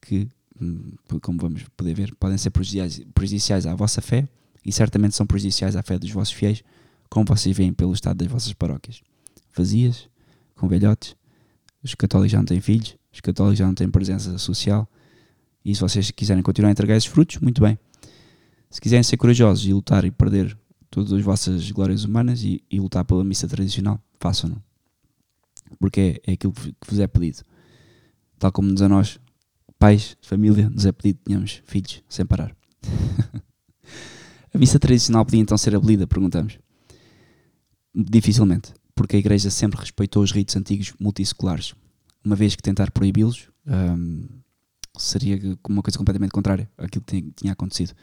que hum, como vamos poder ver, podem ser prejudiciais à vossa fé e certamente são prejudiciais à fé dos vossos fiéis, como vocês veem pelo estado das vossas paróquias. Vazias, com velhotes, os católicos já não têm filhos, os católicos já não têm presença social, e se vocês quiserem continuar a entregar esses frutos, muito bem. Se quiserem ser corajosos e lutar e perder todas as vossas glórias humanas e, e lutar pela missa tradicional, façam-no. Porque é, é aquilo que vos é pedido. Tal como nos a nós, pais, família, nos é pedido que tenhamos filhos sem parar. a missa tradicional podia então ser abolida, perguntamos. Dificilmente, porque a Igreja sempre respeitou os ritos antigos multisseculares. Uma vez que tentar proibi-los um, seria uma coisa completamente contrária àquilo que tinha acontecido.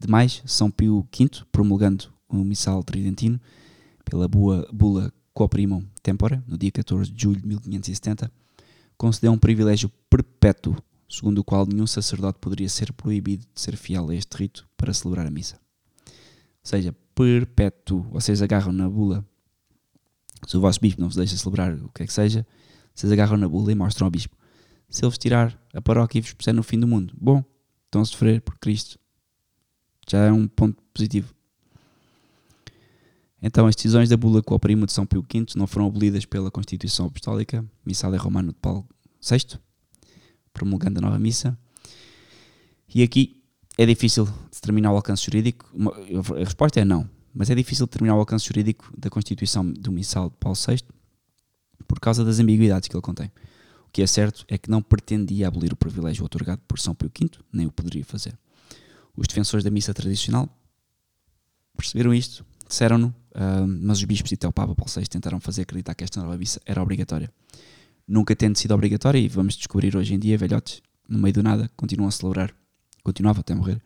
Demais, São Pio V, promulgando o missal tridentino pela bula, bula Quoprimum Tempora, no dia 14 de julho de 1570, concedeu um privilégio perpétuo, segundo o qual nenhum sacerdote poderia ser proibido de ser fiel a este rito para celebrar a missa. Seja, perpétuo. Vocês agarram na bula. Se o vosso bispo não vos deixa celebrar o que é que seja, vocês agarram na bula e mostram ao bispo. Se ele vos tirar a paróquia e vos puser no fim do mundo, bom, estão a sofrer por Cristo. Já é um ponto positivo. Então, as decisões da bula com o primo de São Pio V não foram abolidas pela Constituição Apostólica, Missale Romano de Paulo VI, promulgando a nova missa. E aqui é difícil determinar o alcance jurídico. A resposta é não, mas é difícil determinar o alcance jurídico da Constituição do Missal de Paulo VI por causa das ambiguidades que ele contém. O que é certo é que não pretendia abolir o privilégio otorgado por São Pio V, nem o poderia fazer. Os defensores da missa tradicional perceberam isto, disseram-no, uh, mas os bispos e até o Papa Paulo VI tentaram fazer acreditar que esta nova missa era obrigatória. Nunca tendo sido obrigatória, e vamos descobrir hoje em dia, velhotes, no meio do nada, continuam a celebrar, continuava até morrer,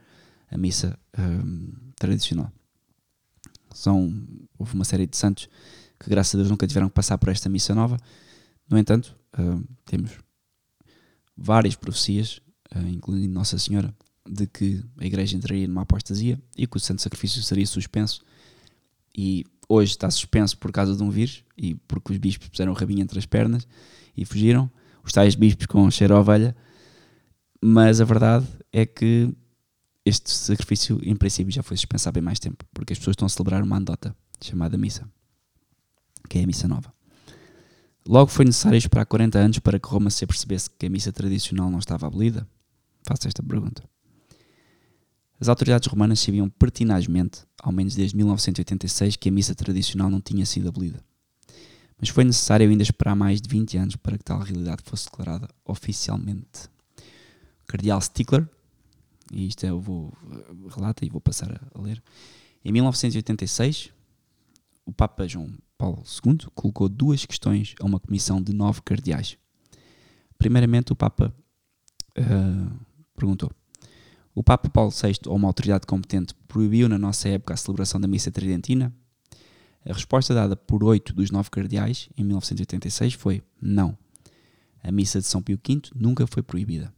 a missa uh, tradicional. São, houve uma série de santos que, graças a Deus, nunca tiveram que passar por esta missa nova. No entanto, uh, temos várias profecias, incluindo Nossa Senhora, de que a Igreja entraria numa apostasia e que o Santo Sacrifício seria suspenso e hoje está suspenso por causa de um vírus e porque os bispos puseram o rabinho entre as pernas e fugiram, os tais bispos com cheiro a ovelha, mas a verdade é que este sacrifício em princípio já foi suspenso há bem mais tempo, porque as pessoas estão a celebrar uma andota chamada missa, que é a missa nova. Logo foi necessário esperar 40 anos para que Roma se apercebesse que a missa tradicional não estava abolida? Faço esta pergunta. As autoridades romanas sabiam pertinazmente, ao menos desde 1986, que a missa tradicional não tinha sido abolida. Mas foi necessário ainda esperar mais de 20 anos para que tal realidade fosse declarada oficialmente. O cardeal Stickler, e isto eu vou relata e vou passar a ler, em 1986, o Papa João Paulo II colocou duas questões a uma comissão de nove cardeais. Primeiramente, o Papa uh, perguntou: o Papa Paulo VI, ou uma autoridade competente, proibiu na nossa época a celebração da missa tridentina? A resposta dada por oito dos nove cardeais, em 1986, foi não. A missa de São Pio V nunca foi proibida.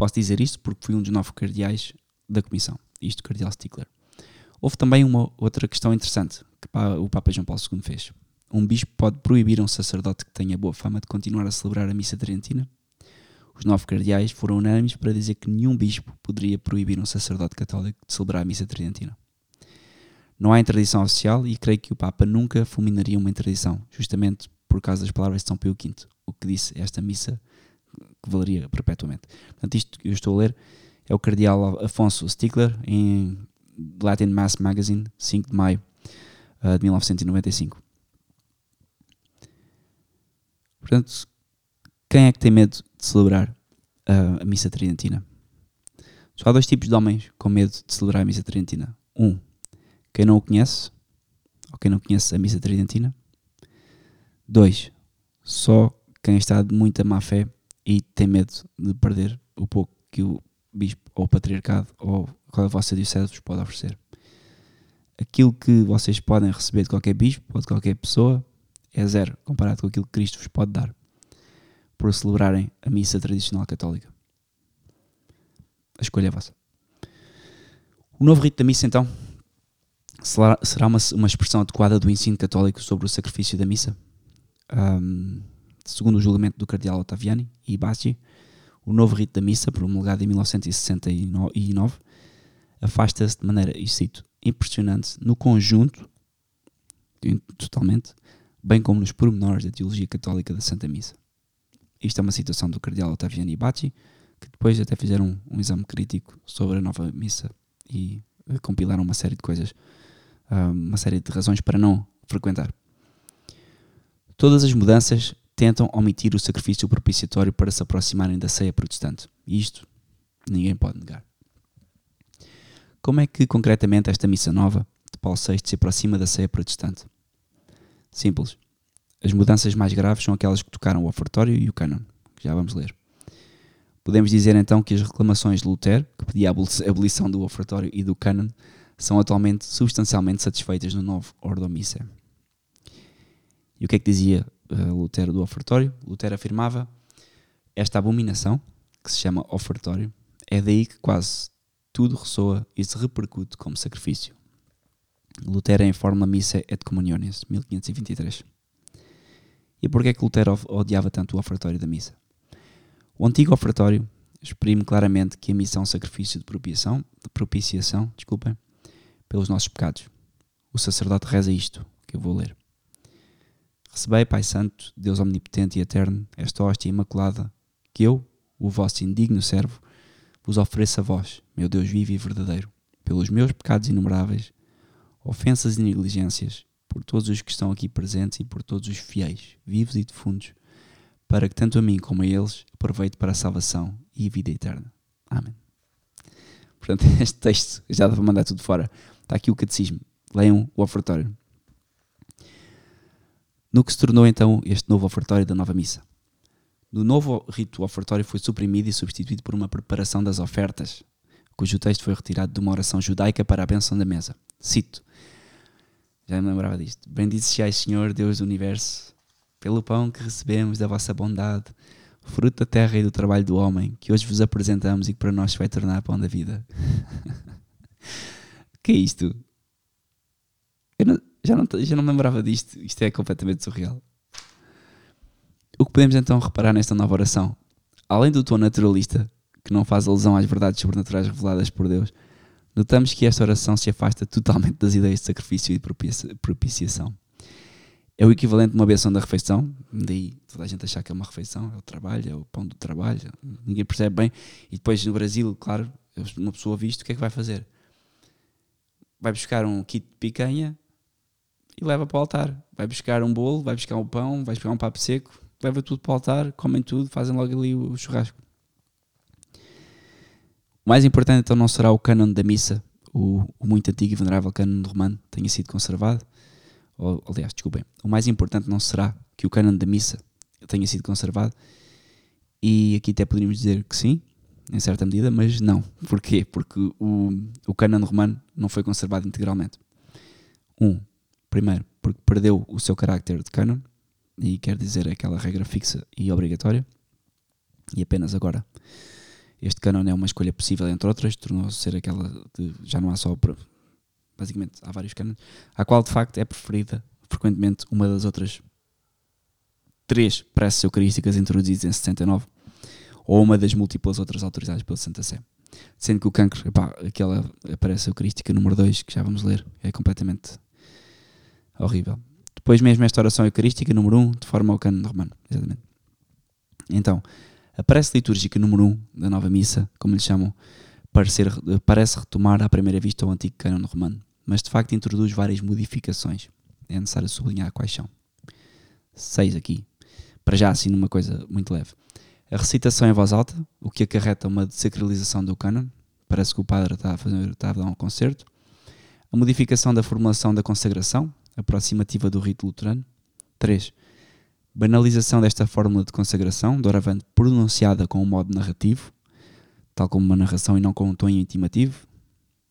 Posso dizer isto porque fui um dos nove cardeais da comissão, isto cardeal Stickler. Houve também uma outra questão interessante que o Papa João Paulo II fez. Um bispo pode proibir um sacerdote que tenha boa fama de continuar a celebrar a missa tridentina? Os nove cardeais foram unânimes para dizer que nenhum bispo poderia proibir um sacerdote católico de celebrar a missa tridentina. Não há interdição oficial e creio que o Papa nunca fulminaria uma interdição, justamente por causa das palavras de São Pio V, o que disse esta missa que valeria perpetuamente. Portanto, isto que eu estou a ler é o cardeal Afonso Stickler em Latin Mass Magazine, 5 de maio uh, de 1995. Portanto, quem é que tem medo de celebrar uh, a missa tridentina? Só há dois tipos de homens com medo de celebrar a missa tridentina. Um, quem não o conhece, ou quem não conhece a missa tridentina. Dois, só quem está de muita má fé e tem medo de perder o pouco que o bispo ou o patriarcado ou a vossa diocese vos pode oferecer. Aquilo que vocês podem receber de qualquer bispo ou de qualquer pessoa é zero comparado com aquilo que Cristo vos pode dar por celebrarem a missa tradicional católica. A escolha é vossa. O novo rito da missa, então, será uma, uma expressão adequada do ensino católico sobre o sacrifício da missa? Um, segundo o julgamento do cardeal Ottaviani e Bassi, O novo rito da missa, promulgado em 1969, afasta-se de maneira, e cito, impressionante no conjunto, totalmente, bem como nos pormenores da teologia católica da Santa Missa. Isto é uma citação do cardeal Ottaviani Bacci, que depois até fizeram um, um, exame crítico sobre a nova missa e uh, compilaram uma série de coisas, uh, uma série de razões para não frequentar. Todas as mudanças tentam omitir o sacrifício propiciatório para se aproximarem da ceia protestante. Isto ninguém pode negar. Como é que concretamente esta missa nova de Paulo VI se aproxima da ceia protestante? Simples. As mudanças mais graves são aquelas que tocaram o ofertório e o cânon, que já vamos ler. Podemos dizer então que as reclamações de Lutero, que pedia a abolição do ofertório e do cânon, são atualmente substancialmente satisfeitas no novo Ordo Missa. E o que é que dizia Lutero do ofertório? Lutero afirmava esta abominação, que se chama ofertório, é daí que quase tudo ressoa e se repercute como sacrifício. Lutero em forma missa et communiones, 1523. E porquê é que Lutero odiava tanto o ofertório da missa? O antigo ofertório exprime claramente que a missão sacrifício de propiciação, de propiciação desculpem, pelos nossos pecados. O sacerdote reza isto, que eu vou ler. Recebei, Pai Santo, Deus Omnipotente e Eterno, esta hóstia imaculada, que eu, o vosso indigno servo, vos ofereço a vós, meu Deus vivo e verdadeiro, pelos meus pecados inumeráveis, ofensas e negligências, por todos os que estão aqui presentes e por todos os fiéis, vivos e defuntos, para que tanto a mim como a eles aproveite para a salvação e a vida eterna. Amém. Portanto, este texto, já para mandar tudo fora. Está aqui o catecismo. Leiam o ofertório no que se tornou então este novo ofertório da nova missa. No novo rito, o ofertório foi suprimido e substituído por uma preparação das ofertas, cujo texto foi retirado de uma oração judaica para a bênção da mesa. Cito, já me lembrava disto: Bendito sejais, Senhor, Deus do universo, pelo pão que recebemos da vossa bondade, fruto da terra e do trabalho do homem, que hoje vos apresentamos e que para nós vai tornar pão da vida. que é isto? Eu não, já não, já não me lembrava disto. Isto é completamente surreal. O que podemos então reparar nesta nova oração? Além do tom naturalista, que não faz alusão às verdades sobrenaturais reveladas por Deus, notamos que esta oração se afasta totalmente das ideias de sacrifício e de propiciação. É o equivalente de uma benção da refeição, daí toda a gente achar que é uma refeição, é o trabalho, é o pão do trabalho, ninguém percebe bem. E depois no Brasil, claro, uma pessoa visto, o que é que vai fazer? Vai buscar um kit de picanha e leva para o altar. Vai buscar um bolo, vai buscar um pão, vai buscar um papo seco, leva tudo para o altar, comem tudo, fazem logo ali o churrasco. O mais importante então não será o cânon da missa, o, o muito antigo e venerável cânon romano tenha sido conservado. Ou, aliás, desculpem, o mais importante não será que o cânon da missa tenha sido conservado. E aqui até poderíamos dizer que sim, em certa medida, mas não. Porquê? Porque o, o cânon romano não foi conservado integralmente. Um, Primeiro, porque perdeu o seu carácter de canon, e quer dizer aquela regra fixa e obrigatória, e apenas agora este canon é uma escolha possível entre outras, tornou-se ser aquela de já não há só basicamente há vários canons, a qual de facto é preferida frequentemente uma das outras três preces eucarísticas introduzidas em 69 ou uma das múltiplas outras autorizadas pela Santa Sé. Sendo que o cancro, epá, aquela prece eucarística número 2 que já vamos ler, é completamente horrível. Depois mesmo esta oração eucarística, número 1, um, de forma ao cano romano. Exatamente. Então, a prece litúrgica número 1 um da nova missa, como lhe chamam, parece, retomar à primeira vista o antigo cânon romano, mas de facto introduz várias modificações. É necessário sublinhar quais são. Seis aqui. Para já, assim, numa coisa muito leve. A recitação em voz alta, o que acarreta uma desacralização do cânon. Parece que o padre está a, fazer, está a dar um concerto. A modificação da formulação da consagração, aproximativa do rito luterano. 3. Banalização desta fórmula de consagração, doravante pronunciada com um modo narrativo, tal como uma narração e não com um tom intimativo.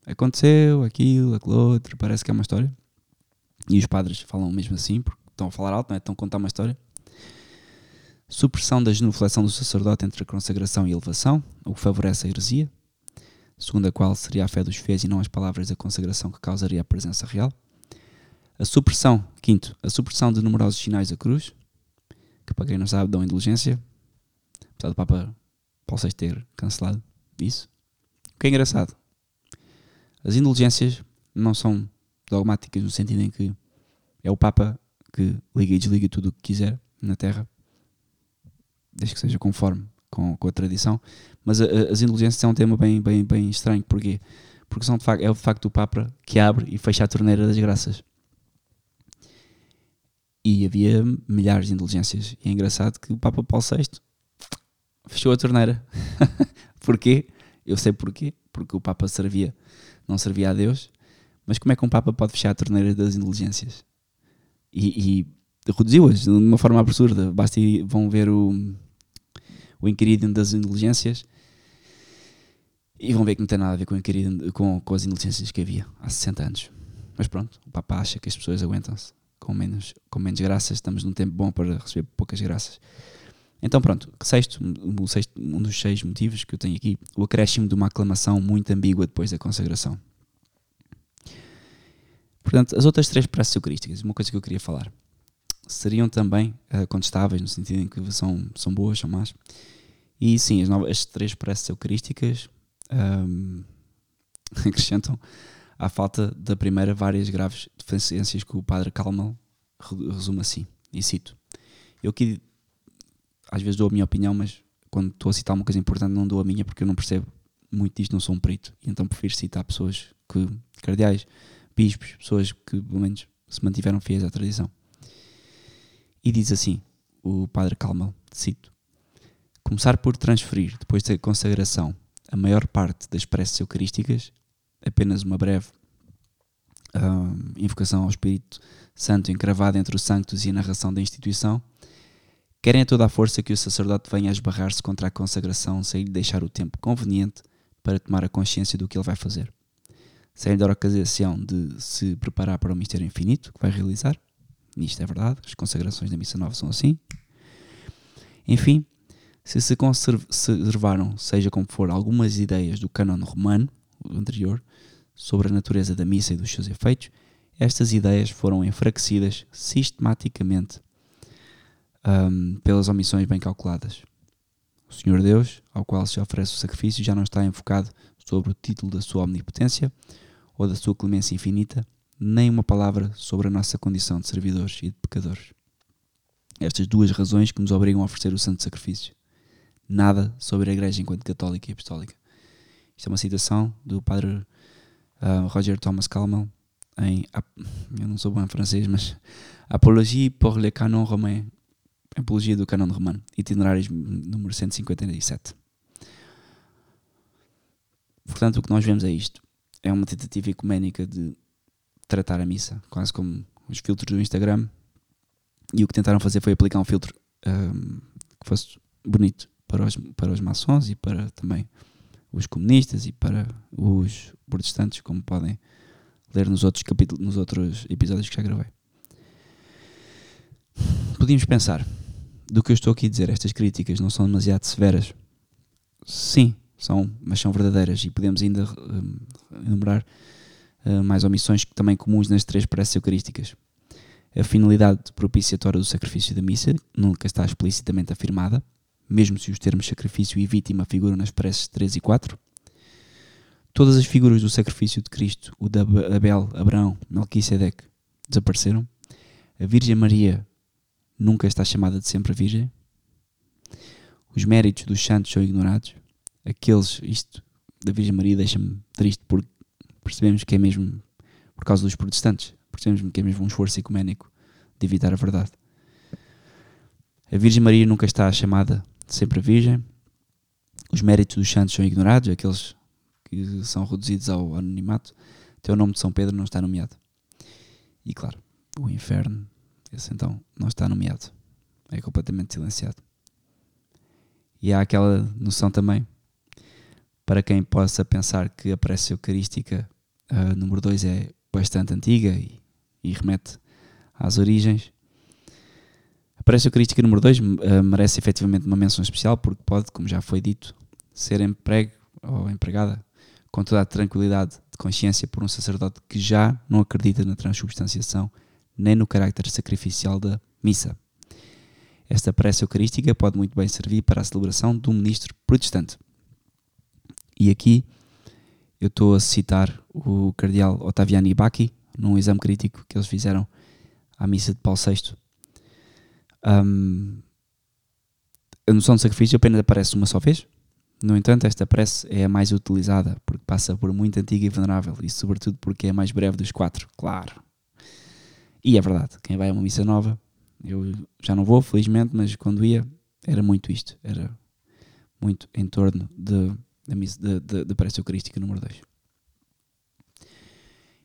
Aconteceu aquilo, aquilo outro, parece que é uma história. E os padres falam mesmo assim, porque estão a falar alto, não é? Estão a contar uma história. Supressão da genuflexão do sacerdote entre a consagração e a elevação, o que favorece a heresia, segundo a qual seria a fé dos fiéis e não as palavras da consagração que causaria a presença real. A supressão, quinto, a supressão de numerosos sinais da cruz, que para quem não sabe dão indulgência, apesar do Papa Paulo ter cancelado isso. O que é engraçado, as indulgências não são dogmáticas no sentido em que é o Papa que liga e desliga tudo o que quiser na Terra, desde que seja conforme com, com a tradição. Mas a, a, as indulgências é um tema bem, bem, bem estranho. Porquê? Porque são de facto, é de facto o Papa que abre e fecha a torneira das graças. E havia milhares de indulgências. E é engraçado que o Papa Paulo VI fechou a torneira. porquê? Eu sei porquê. Porque o Papa servia, não servia a Deus. Mas como é que um Papa pode fechar a torneira das indulgências? E, e reduziu-as de uma forma absurda. Basta ir, vão ver o, o Inquiridium das Indulgências e vão ver que não tem nada a ver com, com, com as indulgências que havia há 60 anos. Mas pronto, o Papa acha que as pessoas aguentam-se com menos, com menos graças, estamos num tempo bom para receber poucas graças. Então pronto, sexto, o sexto, um dos seis motivos que eu tenho aqui, o acréscimo de uma aclamação muito ambígua depois da consagração. Portanto, as outras três preces eucarísticas, uma coisa que eu queria falar, seriam também uh, contestáveis, no sentido em que são, são boas, são más. E sim, as, novas, as três preces eucarísticas um, acrescentam à falta da primeira várias graves deficiências que o padre Calmal resume assim, e cito. Eu aqui às vezes dou a minha opinião, mas quando estou a citar uma coisa importante não dou a minha porque eu não percebo muito disto, não sou um perito, e então prefiro citar pessoas que, cardeais, bispos, pessoas que pelo menos se mantiveram fiéis à tradição. E diz assim, o padre Calmal, cito, começar por transferir, depois da consagração, a maior parte das preces eucarísticas, apenas uma breve uh, invocação ao Espírito Santo encravada entre os santos e a narração da instituição, querem a toda a força que o sacerdote venha a esbarrar-se contra a consagração sem lhe deixar o tempo conveniente para tomar a consciência do que ele vai fazer. Sem lhe dar a ocasião de se preparar para o mistério infinito que vai realizar, isto é verdade, as consagrações da Missa Nova são assim. Enfim, se se conservaram, seja como for, algumas ideias do cânon romano, anterior, sobre a natureza da missa e dos seus efeitos, estas ideias foram enfraquecidas sistematicamente um, pelas omissões bem calculadas. O Senhor Deus, ao qual se oferece o sacrifício, já não está enfocado sobre o título da sua omnipotência ou da sua clemência infinita, nem uma palavra sobre a nossa condição de servidores e de pecadores. Estas duas razões que nos obrigam a oferecer o santo sacrifício. Nada sobre a Igreja enquanto católica e apostólica. Isto é uma citação do padre uh, Roger Thomas Calmel em, eu não sou bom em francês, mas Apologie pour le canon romain, Apologia do canon romano, itinerários número 157. Portanto, o que nós vemos é isto. É uma tentativa ecuménica de tratar a missa, quase como os filtros do Instagram. E o que tentaram fazer foi aplicar um filtro um, que fosse bonito para os, para os maçons e para também os comunistas e para os protestantes, como podem ler nos outros capítulos, nos outros episódios que já gravei. Podíamos pensar, do que eu estou aqui a dizer, estas críticas não são demasiado severas? Sim, são, mas são verdadeiras e podemos ainda um, enumerar uh, mais omissões que também comuns nas três preces eucarísticas. A finalidade propiciatória do sacrifício da missa nunca está explicitamente afirmada, mesmo se os termos sacrifício e vítima figuram nas preces 3 e 4. Todas as figuras do sacrifício de Cristo, o de Abel, Abraão, Melquisedeque, desapareceram. A Virgem Maria nunca está chamada de sempre a Virgem. Os méritos dos santos são ignorados. Aqueles, isto da Virgem Maria deixa-me triste porque percebemos que é mesmo por causa dos protestantes, percebemos que é mesmo um esforço ecuménico de evitar a verdade. A Virgem Maria nunca está chamada sempre Virgem. Os méritos dos santos são ignorados, aqueles que são reduzidos ao anonimato. O nome de São Pedro não está nomeado. E claro, o inferno, esse então, não está nomeado. É completamente silenciado. E há aquela noção também, para quem possa pensar que a prece eucarística uh, número 2 é bastante antiga e, e, remete às origens. A prece eucarística número 2 uh, ah, merece efetivamente uma menção especial porque pode, como já foi dito, ser emprego ou empregada com toda a tranquilidade de consciência por um sacerdote que já não acredita na transubstanciação nem no carácter sacrificial da missa. Esta prece eucarística pode muito bem servir para a celebração de um ministro protestante. E aqui eu estou a citar o cardeal Ottaviani Bacchi num exame crítico que eles fizeram à missa de Paulo VI. Um, a noção de sacrifício apenas aparece uma só vez. No entanto, esta prece é a mais utilizada porque passa por muito antiga e venerável e, sobretudo, porque é a mais breve dos quatro, claro. E é verdade, quem vai a uma missa nova, eu já não vou, felizmente, mas quando ia, era muito isto. Era muito em torno da, missa, de, de, de prece eucarística número 2.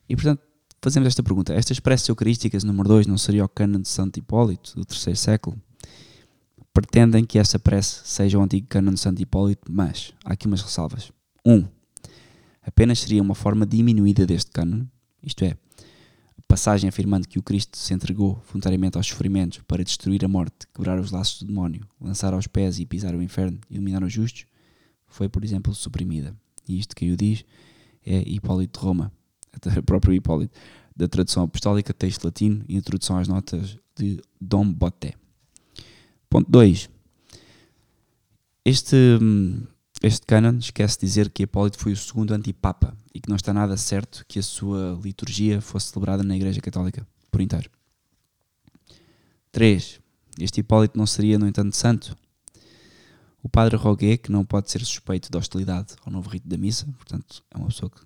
E portanto, fazemos esta pergunta: estas preces eucarísticas número 2 não seria o cânon de Santo Hipólito do terceiro século? Pretendem que essa prece seja o antigo cânon de Santo Hipólito, mas há aqui umas ressalvas. 1. Um, apenas seria uma forma diminuída deste cânon, isto é, a passagem afirmando que o Cristo se entregou voluntariamente aos sofrimentos para destruir a morte, quebrar os laços do demónio, lançar aos pés e pisar o inferno e iluminar os justos, foi, por exemplo, suprimida. E isto que o diz é Hipólito de Roma, o próprio Hipólito, da tradução apostólica, texto latino e introdução às notas de Dom Boté. Ponto 2. Este, este canon esquece de dizer que Hipólito foi o segundo antipapa e que não está nada certo que a sua liturgia fosse celebrada na Igreja Católica por inteiro. 3. Este Hipólito não seria, no entanto, santo. O padre Roguet, que não pode ser suspeito de hostilidade ao novo rito da missa, portanto, é uma pessoa que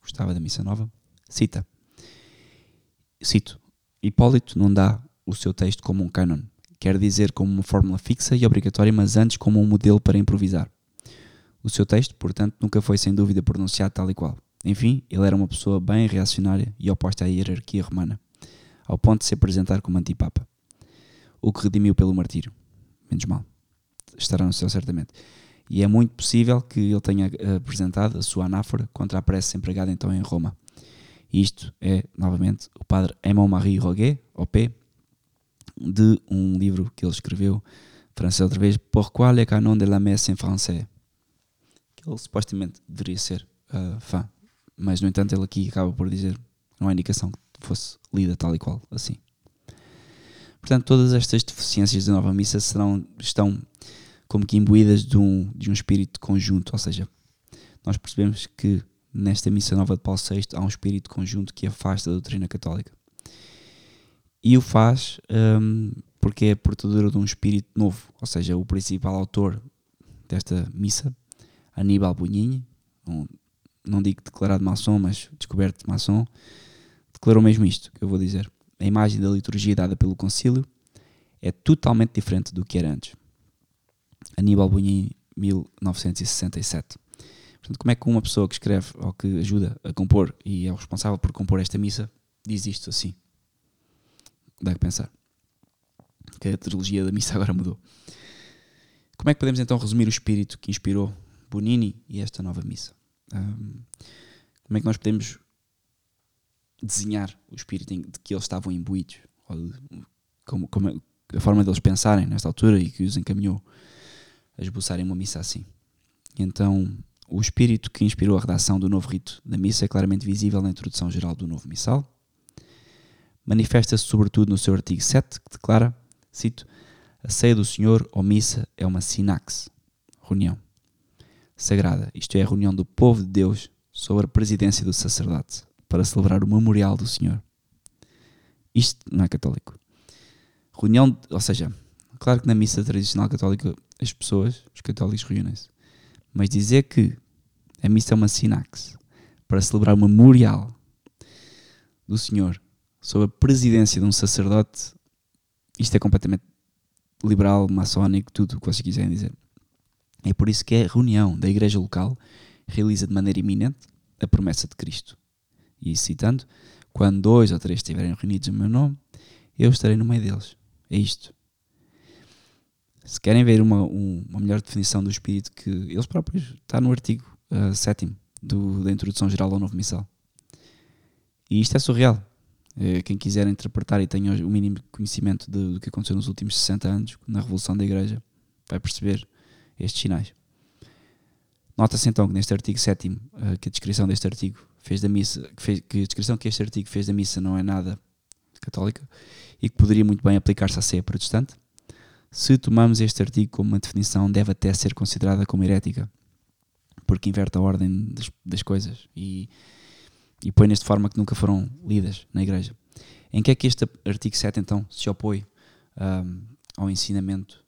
gostava da missa nova, cita. Cito: Hipólito não dá o seu texto como um cânon, quer dizer como uma fórmula fixa e obrigatória, mas antes como um modelo para improvisar. O seu texto, portanto, nunca foi sem dúvida pronunciado tal e qual. Enfim, ele era uma pessoa bem reacionária e oposta à hierarquia romana, ao ponto de se apresentar como antipapa. O que redimiu pelo martírio. Menos mal. Estará no céu certamente e é muito possível que ele tenha eh, apresentado a sua anáfora contra a prece empregada então em Roma. Isto é, novamente, o padre Aimon-Marie Roguet, OP, de um livro que ele escreveu, francês outra vez, Pourquoi le canon de la messe en français? Que ele supostamente deveria ser uh, fã, mas no entanto ele aqui acaba por dizer, não há indicação que fosse lida tal e qual assim. Portanto, todas estas deficiências da nova missa serão, estão como que imbuídas de um, de um espírito conjunto, ou seja, nós percebemos que nesta missa nova de Paulo VI há um espírito conjunto que afasta a doutrina católica. E o faz um, porque é portador de um espírito novo, ou seja, o principal autor desta missa, Aníbal Bunhinho, um, não digo declarado maçom, mas descoberto maçom, declarou mesmo isto que eu vou dizer. A imagem da liturgia dada pelo concílio é totalmente diferente do que era antes. Aníbal Bunhin, 1967. Portanto, como é que uma pessoa que escreve ou que ajuda a compor e é o responsável por compor esta missa diz isto assim? Dá que pensar. Que a trilogia da missa agora mudou. Como é que podemos então resumir o espírito que inspirou Bonini e esta nova missa? Um, como é que nós podemos desenhar o espírito de que eles estavam imbuídos? Ou de, como, como, a forma deles pensarem nesta altura e que os encaminhou a esboçarem uma missa assim. Então, o espírito que inspirou a redação do novo rito da missa é claramente visível na introdução geral do novo missal. Manifesta-se sobretudo no seu artigo 7, que declara, cito, a ceia do Senhor ou missa é uma sinax, reunião sagrada, isto é, a reunião do povo de Deus sob a presidência do sacerdote, para celebrar o memorial do Senhor. Isto não é católico. Reunião, ou seja, claro que na missa tradicional católica as pessoas, os católicos reúnem-se. Mas dizer que a missa é uma sinax para celebrar o memorial do Senhor sob a presidência de um sacerdote, isto é completamente liberal, maçónico, tudo o que vocês quiserem dizer. É por isso que a reunião da igreja local realiza de maneira iminente a promessa de Cristo. E citando, quando dois ou três estiverem reunidos em meu nome, eu estarei no meio deles. É isto. Se querem ver uma, um, uma melhor definição do espírito que eles próprios, está no artigo uh, sétimo do, da introdução geral ao novo missal. E isto é surreal. Uh, quem quiser interpretar e tenha o mínimo conhecimento de, do que aconteceu nos últimos 60 anos, na revolução da igreja, vai perceber estes sinais. Nota-se então que neste artigo 7 uh, que a descrição deste artigo fez da missa, que, fez, que a descrição que este artigo fez da missa não é nada católica e que poderia muito bem aplicar-se à ceia protestante Se tomamos este artigo como uma definição, deve até ser considerada como herética, porque inverte a ordem das, das coisas e, e põe-nas de forma que nunca foram lidas na Igreja. Em que é que este artigo 7 então se opõe um, ao ensinamento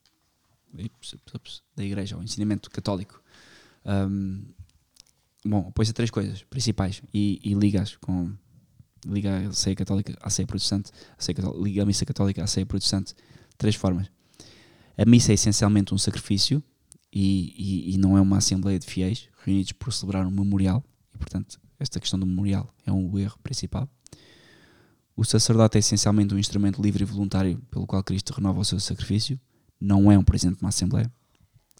da Igreja, ao ensinamento católico? Um, bom, opõe-se a três coisas principais e, e ligas com liga a ceia católica à ceia protestante, a ceia católica, liga a missa católica à ceia protestante, três formas. A missa é essencialmente um sacrifício e, e, e, não é uma assembleia de fiéis reunidos por celebrar um memorial, e portanto esta questão do memorial é um erro principal. O sacerdote é essencialmente um instrumento livre e voluntário pelo qual Cristo renova o seu sacrifício, não é um presidente de uma assembleia,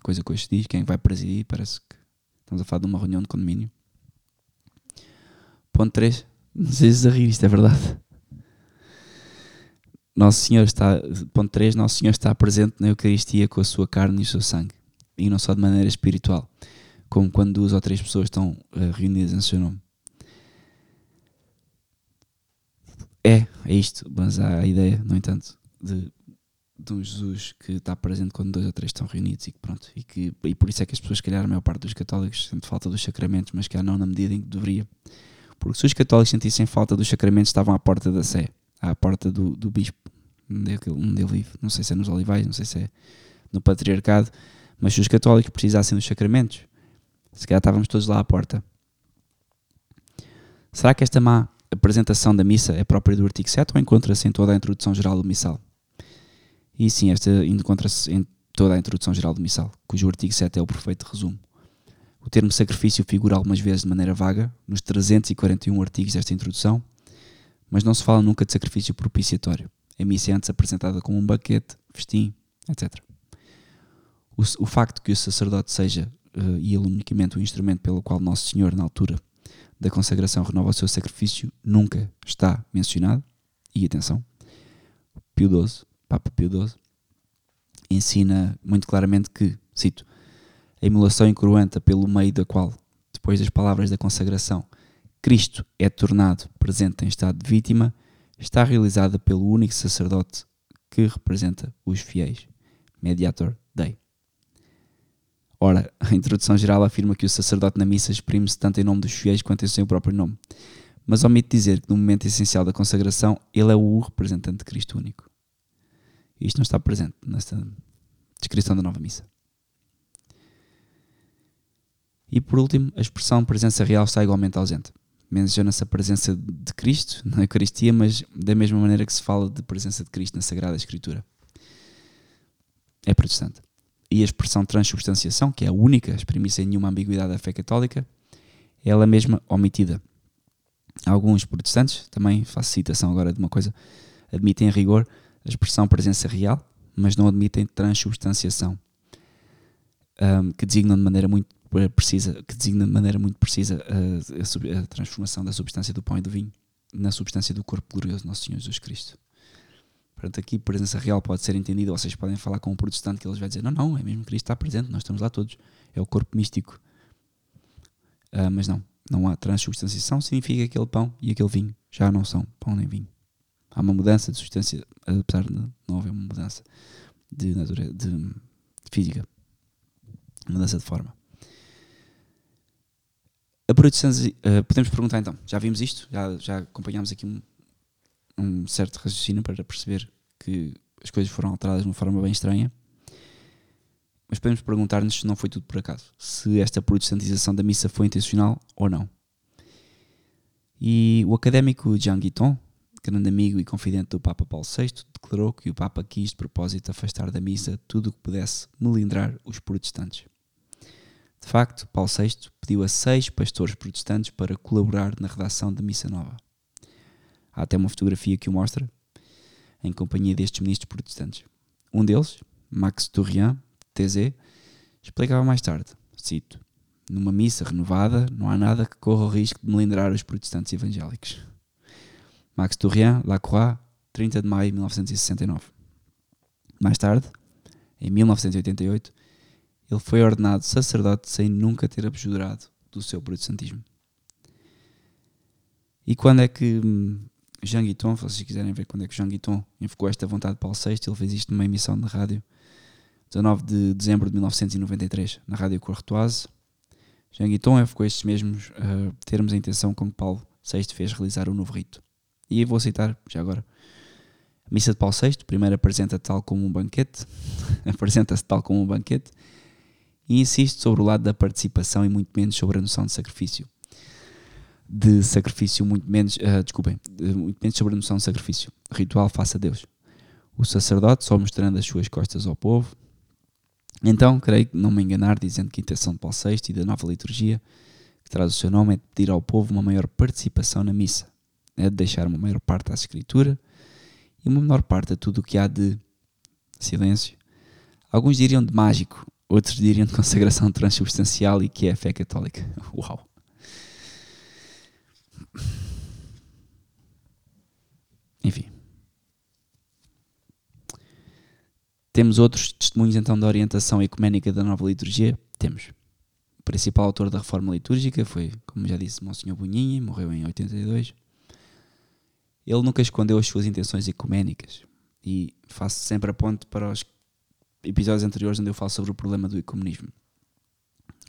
coisa que hoje se diz, quem vai presidir, parece que estamos a falar de uma reunião de condomínio. Ponto 3, não sei se a rir, isto é verdade. Nosso Senhor está, ponto 3, Nosso Senhor está presente na Eucaristia com a sua carne e o seu sangue. E não só de maneira espiritual, como quando duas ou três pessoas estão uh, reunidas em seu nome. É, é isto, mas há a ideia, no entanto, de, de um Jesus que está presente quando dois ou três estão reunidos e que pronto, e, que, e por isso é que as pessoas, se calhar, a maior parte dos católicos sentem falta dos sacramentos, mas que há não na medida em que deveria. Porque se os católicos sentissem falta dos sacramentos, estavam à porta da Sé, à porta do, do bispo, ele vive. Não sei se é nos Olivais, não sei se é no Patriarcado, mas se os católicos precisassem dos sacramentos, se calhar estávamos todos lá à porta. Será que esta má apresentação da missa é própria do artigo 7 ou encontra-se em toda a introdução geral do missal? E sim, esta encontra-se em toda a introdução geral do missal, cujo artigo 7 é o perfeito resumo. O termo sacrifício figura algumas vezes de maneira vaga nos 341 artigos desta introdução, mas não se fala nunca de sacrifício propiciatório. A missa é antes apresentada como um banquete, festim, etc. O, o facto que o sacerdote seja, uh, e ele unicamente, o instrumento pelo qual Nosso Senhor, na altura da consagração, renova o seu sacrifício, nunca está mencionado. E atenção, Pio XII, Papa Pio XII, ensina muito claramente que, cito, a emulação incruenta pelo meio da qual, depois das palavras da consagração, Cristo é tornado presente em estado de vítima, está realizada pelo único sacerdote que representa os fiéis, Mediator Dei. Ora, a introdução geral afirma que o sacerdote na missa exprime-se tanto em nome dos fiéis quanto em seu próprio nome, mas omite dizer que no momento essencial da consagração ele é o representante de Cristo único. Isto não está presente nesta descrição da nova missa. E por último, a expressão presença real está igualmente ausente. Menciona-se a presença de Cristo na Eucaristia, mas da mesma maneira que se fala de presença de Cristo na Sagrada Escritura. É protestante. E a expressão transubstanciação, que é a única exprimir sem nenhuma ambiguidade da fé católica, é ela mesma omitida. Alguns protestantes, também faço citação agora de uma coisa, admitem em rigor a expressão presença real, mas não admitem transubstanciação, um, que designam de maneira muito precisa, que designa de maneira muito precisa a, a, a, transformação da substância do pão e do vinho na substância do corpo glorioso de Nosso Senhor Jesus Cristo. Portanto, aqui presença real pode ser entendida, vocês podem falar com um protestante que eles vai dizer, não, não, é mesmo Cristo está presente, nós estamos lá todos, é o corpo místico. Uh, mas não, não há transubstanciação, significa que aquele pão e aquele vinho já não são pão nem vinho. Há uma mudança de substância, apesar de não haver uma mudança de, natureza, de física, mudança de forma. A produção, uh, podemos perguntar então, já vimos isto? Já, já acompanhámos aqui um, um certo raciocínio para perceber que as coisas foram alteradas de uma forma bem estranha. Mas podemos perguntar-nos se não foi tudo por acaso, se esta protestantização da missa foi intencional ou não. E o académico Jean Guiton, grande amigo e confidente do Papa Paulo VI, declarou que o Papa quis de propósito afastar da missa tudo o que pudesse melindrar os protestantes. De facto, Paulo VI pediu a seis pastores protestantes para colaborar na redação da Missa Nova. Há até uma fotografia que o mostra, em companhia destes ministros protestantes. Um deles, Max Tourrian, TZ, explicava mais tarde, cito, numa missa renovada não há nada que corra o risco de melindrar os protestantes evangélicos. Max Tourrian, Lacroix, 30 de maio de 1969. Mais tarde, em 1988, ele foi ordenado sacerdote sem nunca ter abjurado do seu protestantismo. E quando é que hum, Jean Guiton, se vocês quiserem ver quando é que Jean Guiton invocou esta vontade de Paulo VI, ele fez isto numa emissão de rádio 19 de dezembro de 1993, na Rádio Corretoise. Jean Guiton com estes mesmos uh, termos a intenção com que Paulo VI fez realizar o novo rito. E vou citar, já agora, a missa de Paulo VI, primeiro apresenta tal como um banquete, apresenta-se tal como um banquete, e insiste sobre o lado da participação e muito menos sobre a noção de sacrifício. De sacrifício, muito menos, uh, desculpem, muito menos sobre a noção de sacrifício. Ritual face a Deus. O sacerdote só mostrando as suas costas ao povo. Então, creio que não me enganar dizendo que a intenção de Paulo VI e da nova liturgia, que traz o seu nome, é de pedir ao povo uma maior participação na missa. É de deixar uma maior parte à escritura e uma menor parte a tudo o que há de silêncio. Alguns diriam de mágico, outros diriam de consagração transubstancial e que é a fé católica. Uau! Enfim. Temos outros testemunhos então da orientação ecuménica da nova liturgia? Temos. O principal autor da reforma litúrgica foi, como já disse, Monsenhor Boninho, morreu em 82. Ele nunca escondeu as suas intenções ecuménicas e faço sempre a ponte para os episódios anteriores onde eu falo sobre o problema do ecumenismo.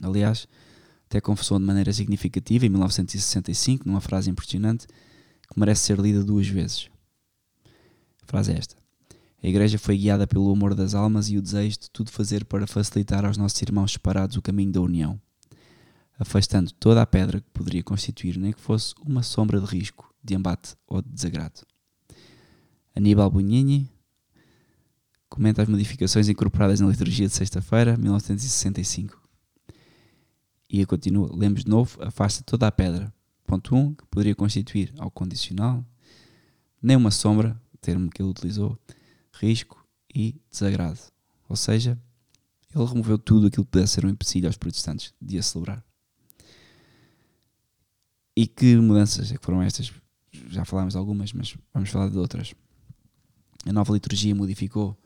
Aliás, até confessou de maneira significativa em 1965, numa frase impressionante, que merece ser lida duas vezes. A frase é esta: A Igreja foi guiada pelo amor das almas e o desejo de tudo fazer para facilitar aos nossos irmãos separados o caminho da união, afastando toda a pedra que poderia constituir nem que fosse uma sombra de risco, de embate ou de desagrado. Aníbal Bugnini, comenta as modificações incorporadas na liturgia de sexta-feira, 1965. E continua, lemos de novo, afasta toda a pedra. Ponto 1, um, que poderia constituir ao condicional, nem uma sombra, termo que ele utilizou, risco e desagrado. Ou seja, ele removeu tudo aquilo que pudesse ser um empecilho aos protestantes de a celebrar. E que mudanças é que foram estas? Já falámos de algumas, mas vamos falar de outras. A nova liturgia modificou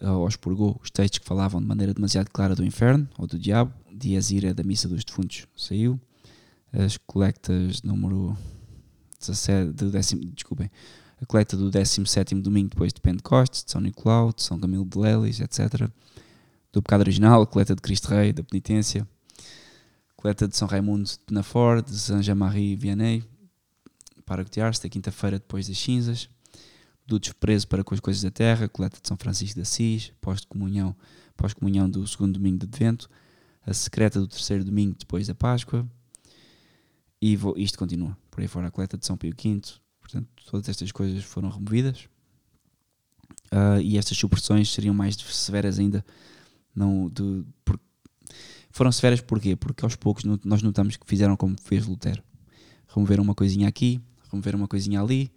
ou expurgou os textos que falavam de maneira demasiado clara do inferno ou do diabo, dias ira da missa dos defuntos saiu, as colectas número 17, do décimo, desculpem, a coleta do 17 domingo depois de Pentecostes, de São Nicolau, de São Camilo de Lelis, etc. Do pecado original, a coleta de Cristo Rei, da penitência, a coleta de São Raimundo de Penafort, de São Jean-Marie Vianney, para Gutiérrez, da quinta-feira depois das cinzas, do desprezo para com as coisas da terra, coleta de São Francisco de Assis, pós-comunhão pós -comunhão do segundo domingo de Advento, a secreta do terceiro domingo depois da Páscoa, e vou, isto continua. Por aí fora, a coleta de São Pio V, portanto, todas estas coisas foram removidas. Uh, e estas supressões seriam mais severas ainda. Não, de, por, foram severas porquê? Porque aos poucos nós notamos que fizeram como fez Lutero. Removeram uma coisinha aqui, removeram uma coisinha ali,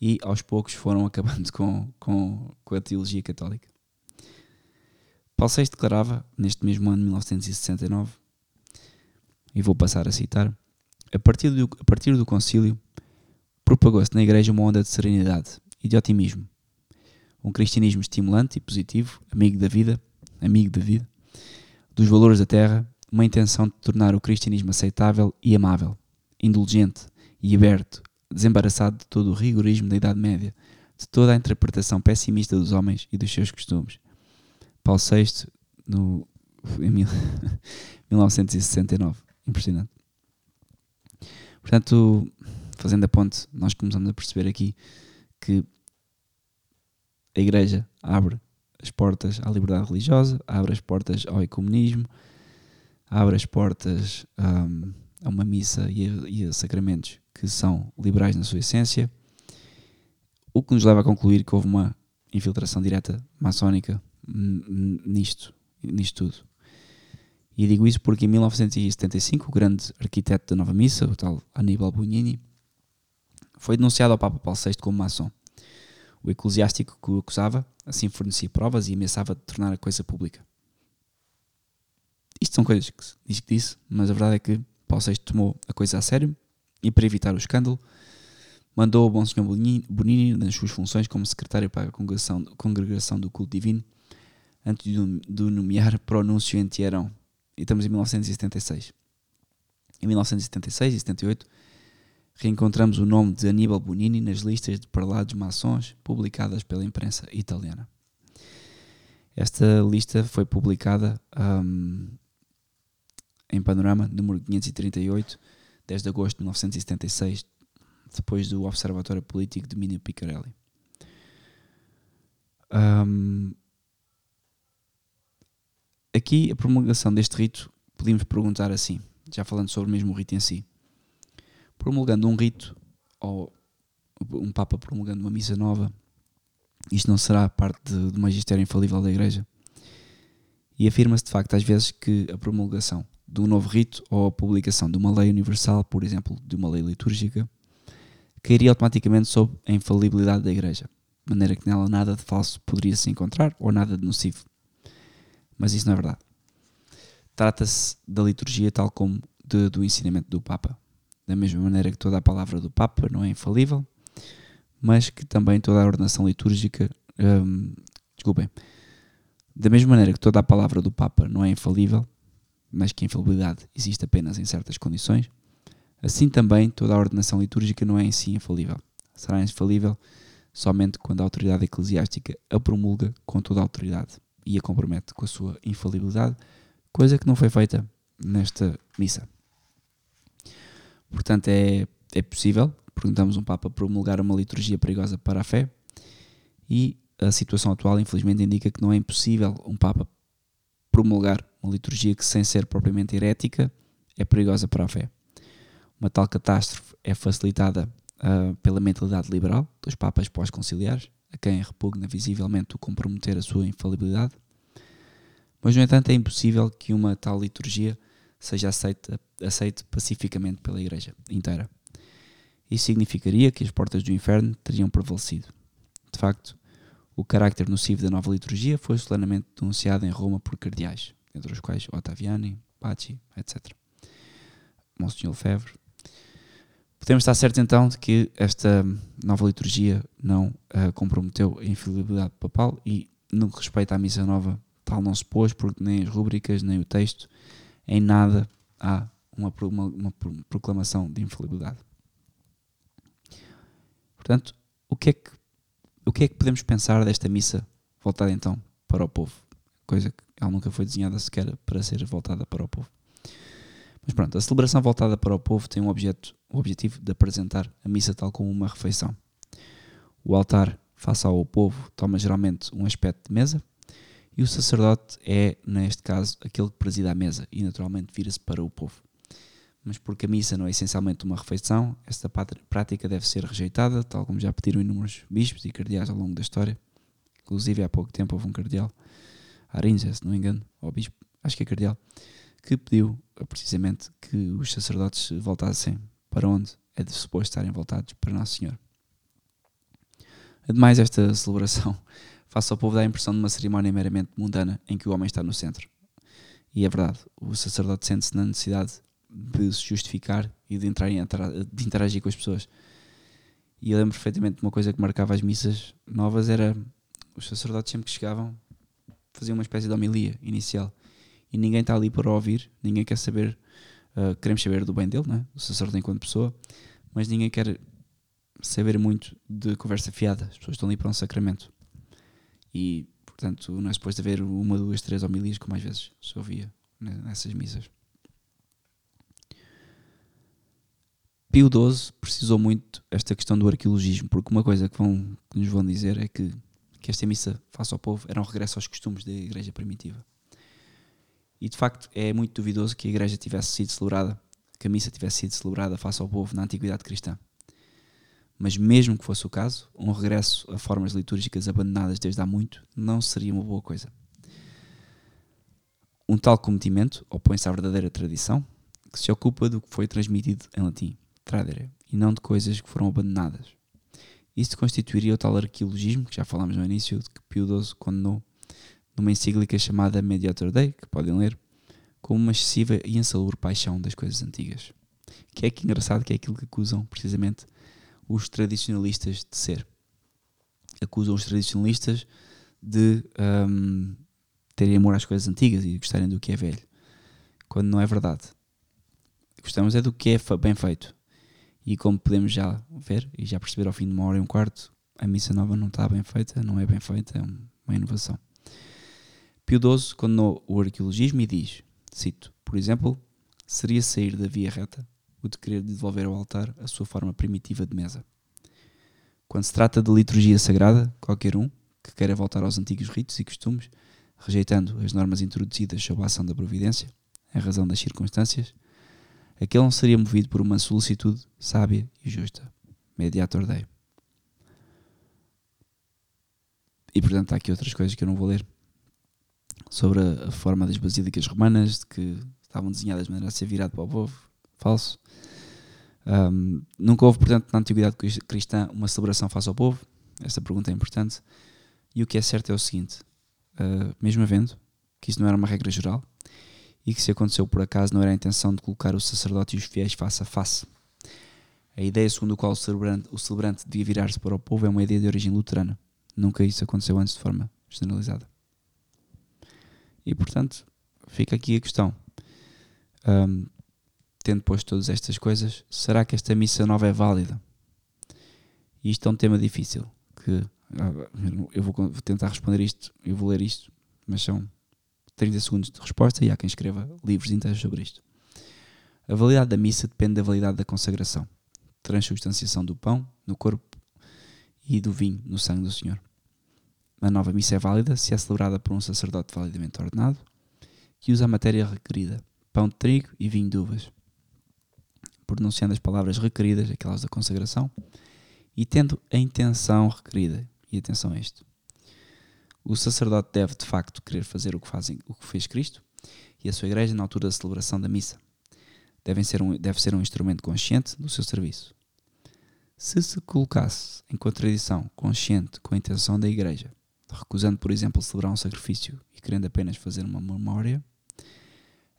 e aos poucos foram acabando com, com, com a teologia católica. Paulo VI declarava, neste mesmo ano de 1969, e vou passar a citar, a partir do, a partir do concílio, propagou-se na Igreja uma onda de serenidade e de otimismo, um cristianismo estimulante e positivo, amigo da vida, amigo da vida, dos valores da terra, uma intenção de tornar o cristianismo aceitável e amável, indulgente e aberto desembaraçado de todo o rigorismo da Idade Média, de toda a interpretação pessimista dos homens e dos seus costumes. Paulo VI, no, em 1969. Impressionante. Portanto, fazendo a ponte, nós começamos a perceber aqui que a Igreja abre as portas à liberdade religiosa, abre as portas ao ecumenismo, abre as portas um, a uma missa e a, e a sacramentos que são liberais na sua essência, o que nos leva a concluir que houve uma infiltração direta maçónica nisto, nisto tudo. E digo isso porque em 1975 o grande arquiteto da nova missa, o tal Aníbal Bugnini, foi denunciado ao Papa Paulo VI como maçom. O eclesiástico que o acusava assim fornecia provas e ameaçava de tornar a coisa pública. Isto são coisas que diz que disse, mas a verdade é que Paulo VI tomou a coisa a sério e para evitar o escândalo, mandou o bom senhor Bonini nas suas funções como secretário para a congregação, congregação do culto divino, antes de o nomear pronúncio em Tierão. E estamos em 1976. Em 1976 e 78 reencontramos o nome de Aníbal Bonini nas listas de parlados maçons publicadas pela imprensa italiana. Esta lista foi publicada um, em Panorama, número 538, 10 de agosto de 1976, depois do Observatório Político de Minio Picarelli. Um, aqui, a promulgação deste rito, podíamos perguntar assim, já falando sobre o mesmo rito em si. Promulgando um rito, ou um Papa promulgando uma missa nova, isto não será parte do magistério infalível da Igreja. E afirma-se de facto às vezes que a promulgação de um novo rito ou a publicação de uma lei universal, por exemplo, de uma lei litúrgica, cairia automaticamente sob a infalibilidade da Igreja, de maneira que nela nada de falso poderia se encontrar ou nada de nocivo. Mas isso não é verdade. Trata-se da liturgia tal como de, do ensinamento do Papa. Da mesma maneira que toda a palavra do Papa não é infalível, mas que também toda a ordenação litúrgica. Hum, desculpem. Da mesma maneira que toda a palavra do Papa não é infalível, mas que a infalibilidade existe apenas em certas condições, assim também toda a ordenação litúrgica não é em si infalível. Será infalível somente quando a autoridade eclesiástica a promulga com toda a autoridade e a compromete com a sua infalibilidade, coisa que não foi feita nesta missa. Portanto, é, é possível perguntamos um Papa promulgar uma liturgia perigosa para a fé e a situação atual, infelizmente, indica que não é impossível um Papa promulgar uma liturgia que, sem ser propriamente herética, é perigosa para a fé. Uma tal catástrofe é facilitada uh, pela mentalidade liberal dos Papas pós-conciliares, a quem repugna visivelmente o comprometer a sua infalibilidade, mas, no entanto, é impossível que uma tal liturgia seja aceita, pacificamente pela Igreja inteira. Isso significaria que as portas do inferno teriam prevalecido. De facto, o carácter nocivo da nova liturgia foi solenemente denunciado em Roma por cardeais, entre os quais Ottaviani, Paci, etc. Monsenhor Lefebvre. Podemos estar certos então de que esta nova liturgia não uh, comprometeu a infalibilidade papal e, no que respeita à missa nova, tal não se pôs, porque nem as rúbricas, nem o texto, em nada há uma, uma, uma proclamação de infalibilidade. Portanto, o que é que, o que, é que podemos pensar desta missa voltada então para o povo? Coisa que ela nunca foi desenhada sequer para ser voltada para o povo. Mas pronto, a celebração voltada para o povo tem um objeto, o objetivo de apresentar a missa tal como uma refeição. O altar, face ao povo, toma geralmente um aspecto de mesa e o sacerdote é, neste caso, aquele que presida a mesa e naturalmente vira-se para o povo mas porque a missa não é essencialmente uma refeição, esta prática deve ser rejeitada, tal como já pediram inúmeros bispos e cardeais ao longo da história. Inclusive, há pouco tempo houve um cardeal, Arinja, se não me engano, ou bispo, acho que é cardeal, que pediu eh, precisamente que os sacerdotes voltassem para onde é de suposto estarem voltados para Nosso Senhor. Ademais, esta celebração face ao povo dá a impressão de uma cerimónia meramente mundana em que o homem está no centro. E é verdade, o sacerdote sente-se na necessidade de se justificar e de, entrar em, de interagir com as pessoas. E eu lembro perfeitamente de uma coisa que marcava as missas novas era os sacerdotes sempre que chegavam faziam uma espécie de homilia inicial e ninguém está ali para ouvir, ninguém quer saber, uh, queremos saber do bem dele, né? o sacerdote enquanto pessoa, mas ninguém quer saber muito de conversa fiada, as pessoas estão ali para um sacramento. E, portanto, não é suposto haver uma, duas, três homilias, como às vezes se ouvia nessas missas. Pio XII precisou muito esta questão do arqueologismo, porque uma coisa que, vão, que nos vão dizer é que, que esta missa face ao povo era um regresso aos costumes da igreja primitiva. E de facto é muito duvidoso que a igreja tivesse sido celebrada, que a missa tivesse sido celebrada face ao povo na antiguidade cristã. Mas mesmo que fosse o caso, um regresso a formas litúrgicas abandonadas desde há muito não seria uma boa coisa. Um tal cometimento opõe-se à verdadeira tradição, que se ocupa do que foi transmitido em latim tradere, e não de coisas que foram abandonadas. Isto constituiria o tal arqueologismo, que já falámos no início, de que Pio XII condenou numa encíclica chamada Mediator Dei, que podem ler, como uma excessiva e insalubre paixão das coisas antigas. Que é que engraçado que é aquilo que acusam precisamente os tradicionalistas de ser. Acusam os tradicionalistas de um, terem amor às coisas antigas e gostarem do que é velho, quando não é verdade. Gostamos é do que é bem feito. E como podemos já ver e já perceber ao fim de uma hora e um quarto, a missa nova não está bem feita, não é bem feita, é uma inovação. Pio XII condenou o arqueologismo e diz, cito, por exemplo, seria sair da via reta o de querer devolver ao altar a sua forma primitiva de mesa. Quando se trata de liturgia sagrada, qualquer um que queira voltar aos antigos ritos e costumes, rejeitando as normas introduzidas sob a ação da providência, em razão das circunstâncias, aquele não seria movido por uma solicitude sábia e justa. Mediator Dei. E portanto há aqui outras coisas que eu não vou ler sobre a, forma das basílicas romanas, de que estavam desenhadas de maneira a ser virado para o povo. Falso. Um, nunca houve, portanto, na antiguidade cristã uma celebração face ao povo. Esta pergunta é importante. E o que é certo é o seguinte: uh, mesmo havendo que isso não era uma regra geral e que se aconteceu por acaso não era a intenção de colocar o sacerdote e os fiéis face a face. A ideia segundo a qual o celebrante, o celebrante devia virar-se para o povo é uma ideia de origem luterana. Nunca isso aconteceu antes de forma generalizada. E portanto, fica aqui a questão. Um, tendo posto todas estas coisas, será que esta missa nova é válida? E isto é um tema difícil, que ah, eu vou tentar responder isto, eu vou ler isto, mas são 30 segundos de resposta e há quem escreva livros inteiros sobre isto. A validade da missa depende da validade da consagração, transubstanciação do pão no corpo e do vinho no sangue do Senhor. A nova missa é válida se é celebrada por um sacerdote validamente ordenado que usa a matéria requerida, pão de trigo e vinho de uvas, pronunciando as palavras requeridas, aquelas da consagração, e tendo a intenção requerida. E atenção a isto. O sacerdote deve, de facto, querer fazer o que, fazem, o que fez Cristo e a sua igreja na altura da celebração da missa. Devem ser um, deve ser um instrumento consciente do seu serviço. Se se colocasse em contradição consciente com a intenção da igreja, recusando, por exemplo, celebrar um sacrifício e querendo apenas fazer uma memória,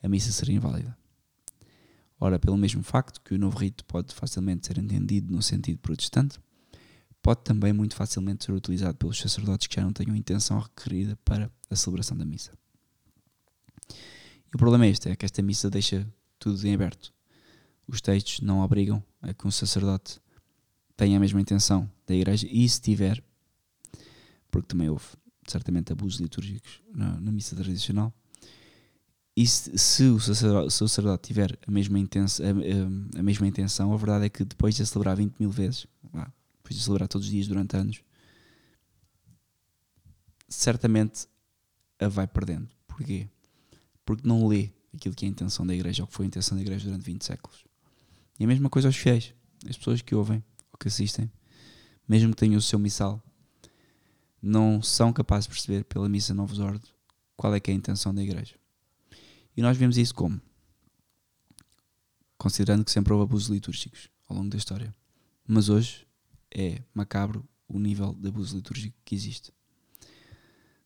a missa seria inválida. Ora, pelo mesmo facto que o novo rito pode facilmente ser entendido no sentido protestante, pode também muito facilmente ser utilizado pelos sacerdotes que já não tenham intenção requerida para a celebração da missa. E o problema é este, é que esta missa deixa tudo em aberto. Os textos não obrigam a que um sacerdote tenha a mesma intenção da igreja e se tiver, porque também houve certamente abusos litúrgicos na, na missa tradicional, e se, se, o sacerdote, tiver a mesma, intenção, a, a, a, mesma intenção, a verdade é que depois de a celebrar 20 mil vezes, depois de celebrar todos os dias durante anos, certamente a vai perdendo. Porquê? Porque não lê aquilo que é a intenção da igreja, ou que foi a intenção da igreja durante 20 séculos. E a mesma coisa aos fiéis, as pessoas que ouvem ou que assistem, mesmo que tenham o seu missal, não são capazes de perceber pela missa Novos Ordos qual é que é a intenção da igreja. E nós vemos isso como? Considerando que sempre houve abusos litúrgicos ao longo da história. Mas hoje é macabro o nível de abuso litúrgico que existe.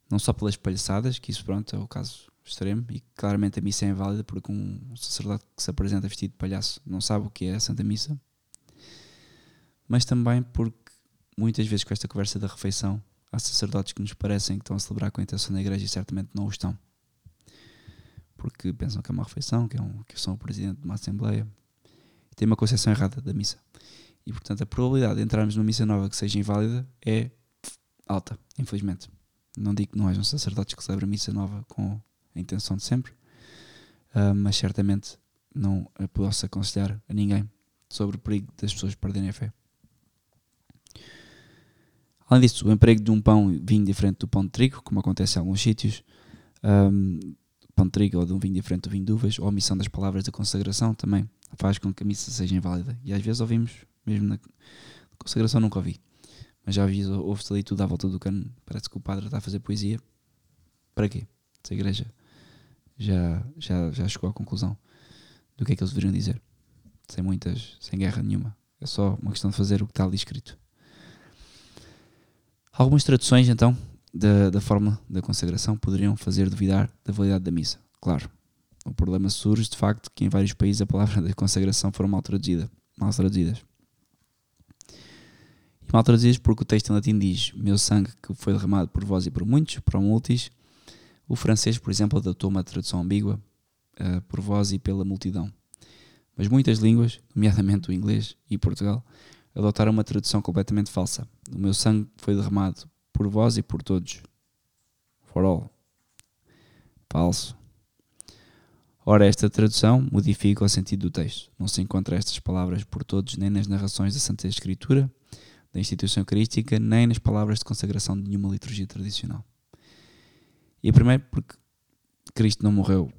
Não só pelas palhaçadas, que isso pronto é o caso extremo, e claramente a missa é inválida porque um sacerdote que se apresenta vestido de palhaço não sabe o que é a Santa Missa, mas também porque muitas vezes com esta conversa da refeição há sacerdotes que nos parecem que estão a celebrar com a intenção da igreja e certamente não o estão porque pensam que é uma refeição, que, é um, que são o presidente de uma assembleia, e têm uma concepção errada da missa. E portanto a probabilidade de entrarmos numa missa nova que seja inválida é alta, infelizmente. Não digo que não hajam sacerdotes que celebrem missa nova com a intenção de sempre, uh, mas certamente não posso aconselhar a ninguém sobre o perigo das pessoas perderem a fé. Além disso, o emprego de um pão vinho diferente do pão de trigo, como acontece em alguns sítios, um, pão de trigo ou de um vinho diferente do vinho de uvas, ou a omissão das palavras da consagração também faz com que a missa seja inválida. E às vezes ouvimos, mesmo na consagração nunca ouvi, mas já ouvi, ouve-se ali tudo à volta do cano, parece que o padre está a fazer poesia. Para quê? Se a igreja já, já, já chegou à conclusão do que é que eles deveriam dizer, sem muitas, sem guerra nenhuma. É só uma questão de fazer o que está ali escrito. Algumas traduções então da, da forma da consagração poderiam fazer duvidar da validade da missa. Claro, o problema surge de facto que em vários países a palavra da consagração foram mal, traduzida, mal traduzidas. Mal traduzidas porque o texto em latim diz meu sangue que foi derramado por vós e por muitos, por multis. O francês, por exemplo, adotou uma tradução ambígua uh, por vós e pela multidão. Mas muitas línguas, nomeadamente o inglês e Portugal, adotaram uma tradução completamente falsa. O meu sangue foi derramado por vós e por todos. For all. Falso. Ora, esta tradução modifica o sentido do texto. Não se encontra estas palavras por todos, nem nas narrações da Santa Escritura, da instituição eucarística, nem nas palavras de consagração de nenhuma liturgia tradicional. E primeiro porque Cristo não morreu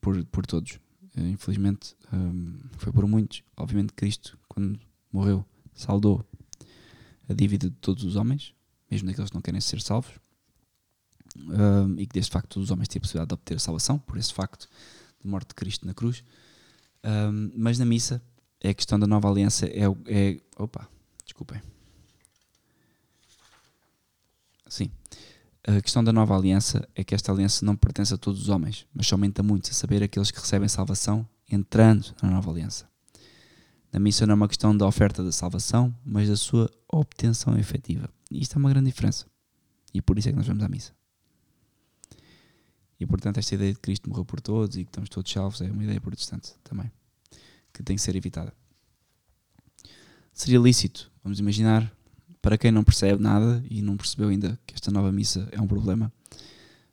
por, por todos. Eh, infelizmente, um, foi por muitos. Obviamente, Cristo, quando morreu, saldou a dívida de todos os homens, mesmo daqueles que não querem ser salvos. Um, e que deste facto todos os homens têm a possibilidade de obter salvação, por esse facto de morte de Cristo na cruz. Um, mas na missa, é a questão da nova aliança é, é opa, desculpem. Sim. A questão da nova aliança é que esta aliança não pertence a todos os homens, mas somente a muitos, a saber aqueles que recebem salvação entrando na nova aliança. Na missa não é uma questão da oferta da salvação, mas da sua obtenção efetiva. E isto é uma grande diferença. E por isso é que nós vamos à missa. E portanto, esta ideia de Cristo morreu por todos e que estamos todos salvos é uma ideia protestante também, que tem que ser evitada. Seria lícito, vamos imaginar, para quem não percebe nada e não percebeu ainda que esta nova missa é um problema,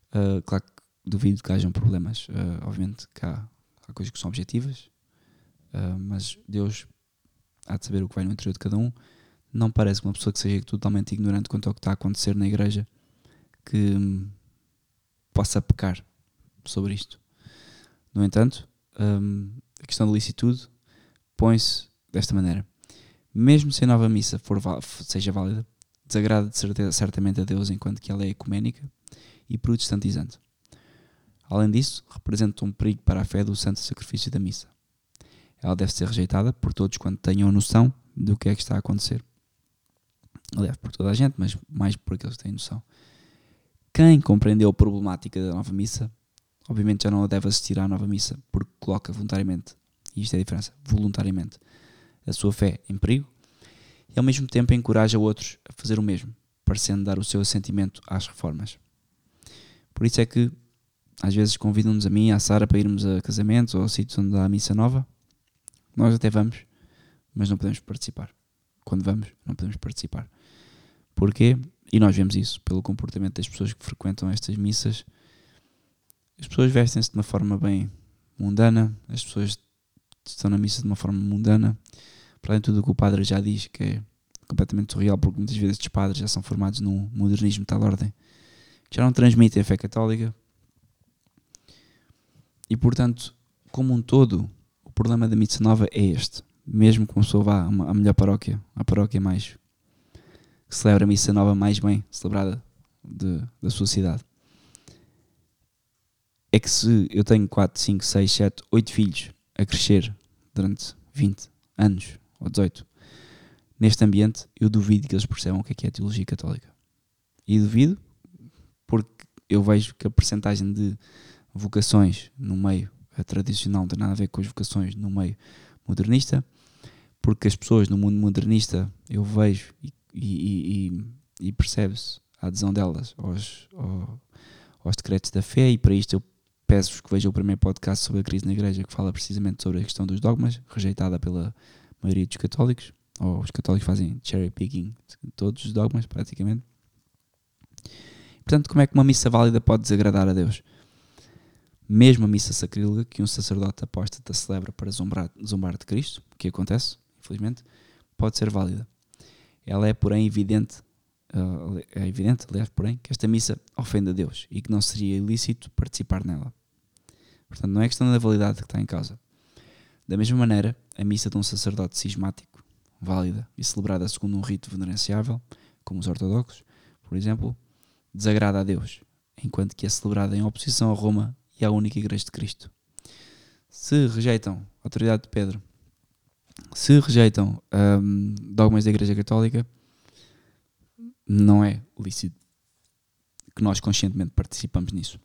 uh, claro que duvido que hajam problemas, uh, obviamente que há, há, coisas que são objetivas, uh, mas Deus há de saber o que vai no interior de cada um. Não parece que uma pessoa que seja totalmente ignorante quanto ao que está a acontecer na igreja que hum, possa pecar sobre isto. No entanto, um, a questão da licitude põe-se desta maneira. Mesmo se a nova missa for, seja válida, desagrada de certeza, certamente a Deus enquanto que ela é ecuménica e protestantizante. Além disso, representa um perigo para a fé do santo sacrifício da missa. Ela deve ser rejeitada por todos quando tenham noção do que é que está a acontecer. Aliás, por toda a gente, mas mais por aqueles que têm noção. Quem compreendeu a problemática da nova missa, obviamente já não deve assistir à nova missa, porque coloca voluntariamente, e isto é a diferença, voluntariamente, a sua fé em perigo, e ao mesmo tempo encoraja outros a fazer o mesmo, parecendo dar o seu assentimento às reformas. Por isso é que às vezes convidam-nos a mim e à Sara para irmos a casamentos ou a sítios onde há missa nova. Nós até vamos, mas não podemos participar. Quando vamos, não podemos participar. Porquê? E nós vemos isso pelo comportamento das pessoas que frequentam estas missas. As pessoas vestem-se de uma forma bem mundana, as pessoas estão na missa de uma forma mundana. Para além de tudo o que o padre já diz, que é completamente surreal, porque muitas vezes estes padres já são formados num modernismo de tal ordem, que já não transmitem a fé católica. E portanto, como um todo, o problema da missa nova é este. Mesmo que uma pessoa vá à melhor paróquia, à paróquia mais que celebra a missa nova mais bem celebrada de, da sua cidade. É que se eu tenho 4, 5, 6, 7, 8 filhos a crescer durante 20 anos ou 18 neste ambiente, eu duvido que eles percebam o que é, que é a teologia católica. E duvido porque eu vejo que a percentagem de vocações no meio tradicional não tem nada a ver com as vocações no meio modernista, porque as pessoas no mundo modernista eu vejo e e, e, e percebe-se a adesão delas aos, aos, aos decretos da fé, e para isto eu peço-vos que vejam o primeiro podcast sobre a crise na igreja, que fala precisamente sobre a questão dos dogmas, rejeitada pela maioria dos católicos, ou os católicos fazem cherry picking todos os dogmas, praticamente. Portanto, como é que uma missa válida pode desagradar a Deus? Mesmo a missa sacrílega que um sacerdote apóstata celebra para zombar, zombar de Cristo, que acontece, infelizmente, pode ser válida. Ela é, porém, evidente, uh, é evidente, aliás, porém, que esta missa ofende a Deus e que não seria ilícito participar nela. Portanto, não é questão da validade que está em causa. Da mesma maneira, a missa de um sacerdote cismático, válida e celebrada segundo um rito venenciável, como os ortodoxos, por exemplo, desagrada a Deus, enquanto que é celebrada em oposição a Roma e à única Igreja de Cristo. Se rejeitam a autoridade de Pedro se rejeitam um, dogmas da Igreja Católica, não é lícito que nós conscientemente participamos nisso.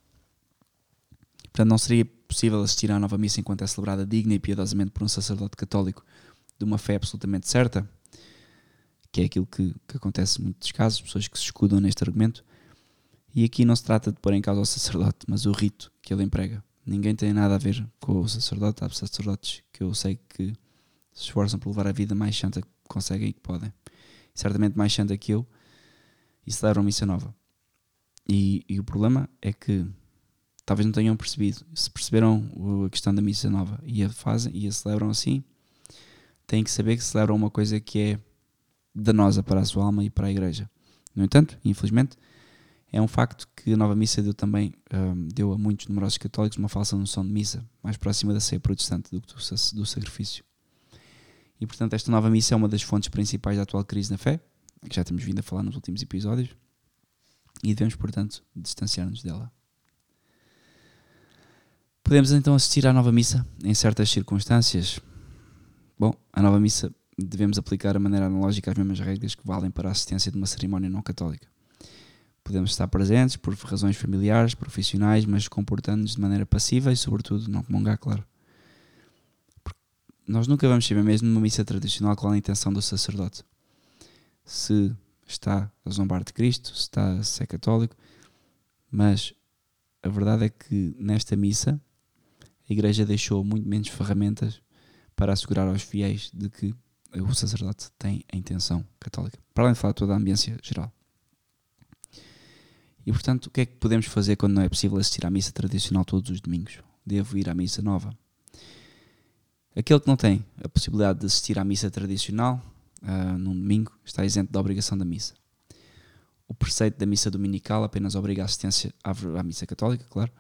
Portanto, não seria possível assistir à nova missa enquanto é celebrada digna e piedosamente por um sacerdote católico de uma fé absolutamente certa, que é aquilo que, que acontece em muitos casos, pessoas que se escudam neste argumento. E aqui não se trata de pôr em causa o sacerdote, mas o rito que ele emprega. Ninguém tem nada a ver com o sacerdote. Há sacerdotes que eu sei que se esforçam por levar a vida mais santa que conseguem e que podem. Certamente mais santa que eu e celebram missa nova. E, e o problema é que talvez não tenham percebido. Se perceberam a questão da missa nova e a fazem e a celebram assim, têm que saber que celebram uma coisa que é danosa para a sua alma e para a igreja. No entanto, infelizmente, é um facto que a nova missa deu também um, deu a muitos numerosos católicos uma falsa noção de missa, mais próxima da ceia protestante do que do, do sacrifício. E portanto, esta nova missa é uma das fontes principais da atual crise na fé, que já temos vindo a falar nos últimos episódios, e devemos, portanto, distanciar-nos dela. Podemos então assistir à nova missa em certas circunstâncias. Bom, a nova missa devemos aplicar a maneira analógica às mesmas regras que valem para a assistência de uma cerimónia não católica. Podemos estar presentes por razões familiares, profissionais, mas comportando-nos de maneira passiva e, sobretudo, não comungar, claro. Porque nós nunca vamos saber mesmo numa missa tradicional qual a intenção do sacerdote. Se está a zombar de Cristo, se está a católico, mas a verdade é que nesta missa a Igreja deixou muito menos ferramentas para assegurar aos fiéis de que o sacerdote tem a intenção católica, para além de falar toda a ambiência geral. E portanto, o que é que podemos fazer quando não é possível assistir à missa tradicional todos os domingos? Devo ir à missa nova. Aquele que não tem a possibilidade de assistir à missa tradicional uh, num domingo está isento da obrigação da missa. O preceito da missa dominical apenas obriga a assistência à, à missa católica, claro,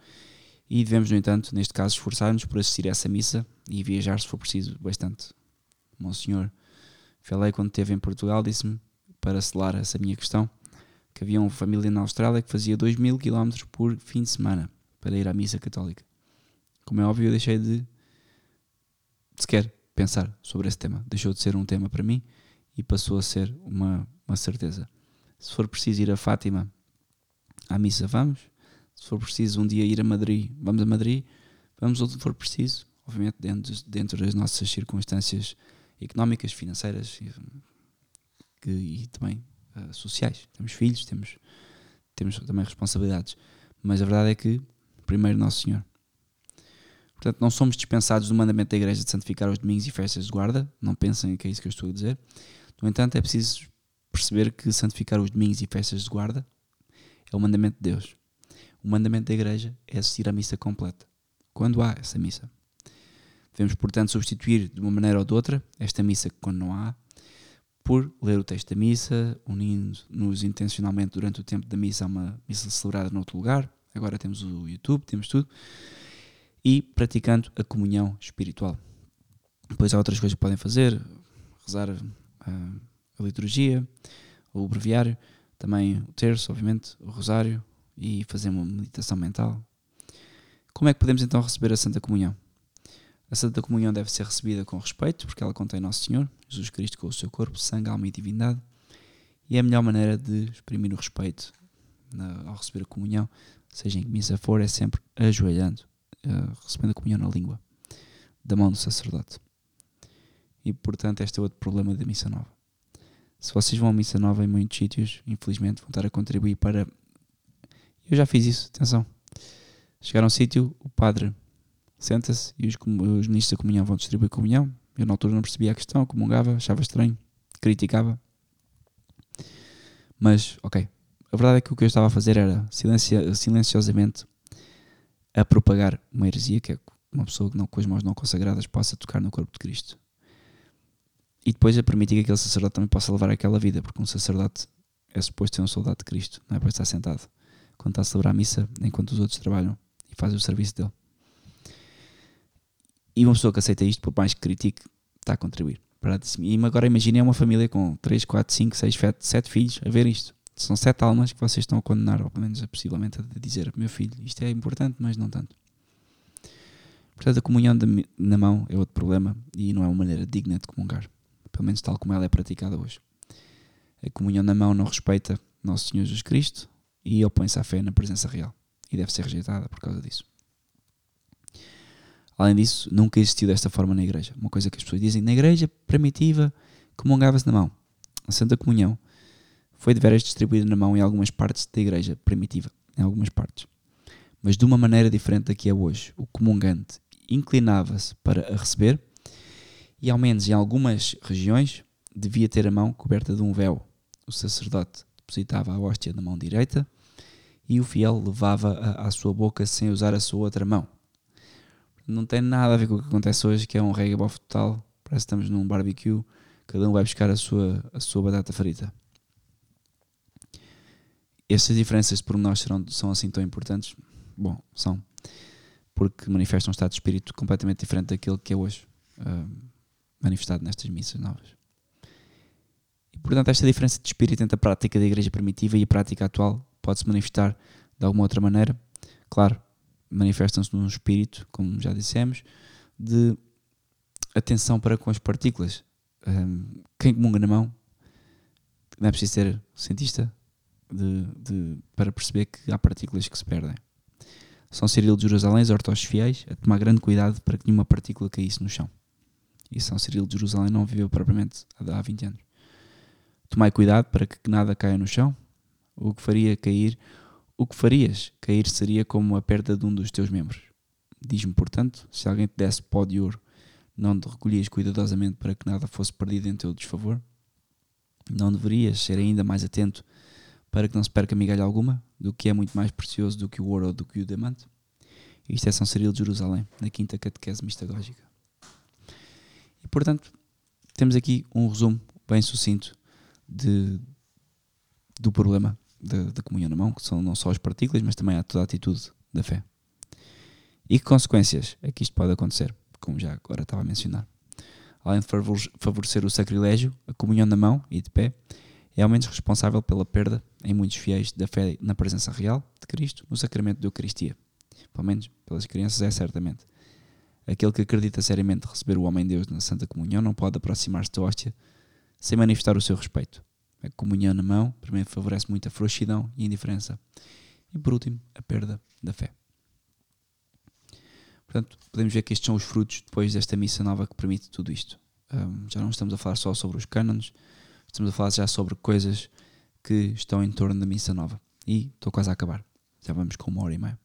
e devemos, no entanto, neste caso, esforçar-nos por assistir a essa missa e viajar, se for preciso, bastante. Monsenhor Felei, quando esteve em Portugal, disse-me, para selar essa minha questão, que havia uma família na Austrália que fazia 2 mil quilómetros por fim de semana para ir à missa católica. Como é óbvio, eu deixei de sequer pensar sobre esse tema. Deixou de ser um tema para mim e passou a ser uma, uma certeza. Se for preciso ir a Fátima à missa, vamos. Se for preciso um dia ir a Madrid, vamos a Madrid. Vamos onde for preciso, obviamente dentro, dentro das nossas circunstâncias económicas, financeiras e, que, e também uh, sociais. Temos filhos, temos, temos também responsabilidades. Mas a verdade é que, primeiro, Nosso Senhor. Portanto, não somos dispensados do mandamento da Igreja de santificar os domingos e festas de guarda. Não pensem que é isso que eu estou a dizer. No entanto, é preciso perceber que santificar os domingos e festas de guarda é o mandamento de Deus. O mandamento da Igreja é assistir à missa completa. Quando há essa missa. Devemos, portanto, substituir de uma maneira ou de outra esta missa quando não há, por ler o texto da missa, unindo-nos intencionalmente durante o tempo da missa a uma missa celebrada noutro lugar. Agora temos o YouTube, temos tudo. E praticando a comunhão espiritual. Depois há outras coisas que podem fazer, rezar a, a liturgia, o breviário, também o terço, obviamente, o rosário e fazer uma meditação mental. Como é que podemos então receber a Santa Comunhão? A Santa Comunhão deve ser recebida com respeito, porque ela contém Nosso Senhor, Jesus Cristo, com o seu corpo, sangue, alma e divindade. E é a melhor maneira de exprimir o respeito ao receber a comunhão, seja em que missa for, é sempre ajoelhando, uh, recebendo a comunhão na língua, da mão do sacerdote. E portanto, este é outro problema da missa nova. Se vocês vão à missa nova em muitos sítios, infelizmente vão estar a contribuir para. Eu já fiz isso, atenção. Chegar a um sítio, o padre senta-se e os, os ministros da comunhão vão distribuir comunhão. Eu na altura não percebia a questão, comungava, achava estranho, criticava. Mas, ok. A verdade é que o que eu estava a fazer era silencio, silenciosamente a propagar uma heresia, que é uma pessoa que não, com as mãos não consagradas possa tocar no corpo de Cristo. E depois a permitir que aquele sacerdote também possa levar aquela vida, porque um sacerdote é suposto ser um soldado de Cristo, não é para estar sentado quando está a celebrar a missa, enquanto os outros trabalham e fazem o serviço dele. E uma pessoa que aceita isto, por mais que critique, está a contribuir. E agora imaginem uma família com 3, 4, 5, 6, 7, 7 filhos a ver isto. São sete almas que vocês estão a condenar, ou pelo menos possivelmente a dizer: meu filho, isto é importante, mas não tanto. Portanto, a comunhão de, na mão é outro problema e não é uma maneira digna de comungar, pelo menos tal como ela é praticada hoje. A comunhão na mão não respeita Nosso Senhor Jesus Cristo e opõe-se à fé na presença real e deve ser rejeitada por causa disso. Além disso, nunca existiu desta forma na igreja. Uma coisa que as pessoas dizem, na igreja primitiva comungava-se na mão. A Santa Comunhão foi de veras distribuída na mão em algumas partes da igreja primitiva, em algumas partes. Mas de uma maneira diferente da que é hoje. O comungante inclinava-se para a receber e, ao menos em algumas regiões, devia ter a mão coberta de um véu. O sacerdote depositava a hóstia na mão direita e o fiel levava-a à sua boca sem usar a sua outra mão. Não tem nada a ver com o que acontece hoje, que é um reggae bof total. Parece que estamos num barbecue, cada um vai buscar a sua, a sua batata frita. Estas diferenças de pormenores serão, são assim tão importantes? Bom, são. Porque manifestam um estado de espírito completamente diferente daquele que é hoje uh, manifestado nestas missas novas. E, portanto, esta diferença de espírito entre a prática da igreja primitiva e a prática atual pode-se manifestar de alguma outra maneira. Claro, manifestam-se num espírito, como já dissemos, de atenção para com as partículas. Um, quem comunga na mão, não é preciso ser cientista de, de, para perceber que há partículas que se perdem. São Cirilo de Jerusalém aos fiéis a tomar grande cuidado para que nenhuma partícula caísse no chão. E São Cirilo de Jerusalém não viveu propriamente há 20 anos. Tomai cuidado para que nada caia no chão. O que faria cair o que farias cair seria como a perda de um dos teus membros. Diz-me, portanto, se alguém te desse pó de ouro, não te recolhias cuidadosamente para que nada fosse perdido em teu desfavor? Não deverias ser ainda mais atento para que não se perca migalha alguma do que é muito mais precioso do que o ouro ou do que o diamante? Isto é São Cirilo de Jerusalém, na quinta catequese mistagógica. E, portanto, temos aqui um resumo bem sucinto de, do problema da, comunhão na mão, que são não só as partículas, mas também há toda a atitude da fé. E que consequências é que isto pode acontecer, como já agora estava a mencionar? Além de favorecer o sacrilégio, a comunhão na mão e de pé é ao menos responsável pela perda em muitos fiéis da fé na presença real de Cristo no sacramento da Eucaristia. Pelo menos pelas crianças é certamente. Aquele que acredita seriamente receber o Homem-Deus na Santa Comunhão não pode aproximar-se da hóstia sem manifestar o seu respeito. A comunhão na mão, primeiro, favorece muito a frouxidão e indiferença. E por último, a perda da fé. Portanto, podemos ver que estes são os frutos depois desta missa nova que permite tudo isto. Um, já não estamos a falar só sobre os cânones, estamos a falar já sobre coisas que estão em torno da missa nova. E estou quase a acabar. Já vamos com uma hora e meia.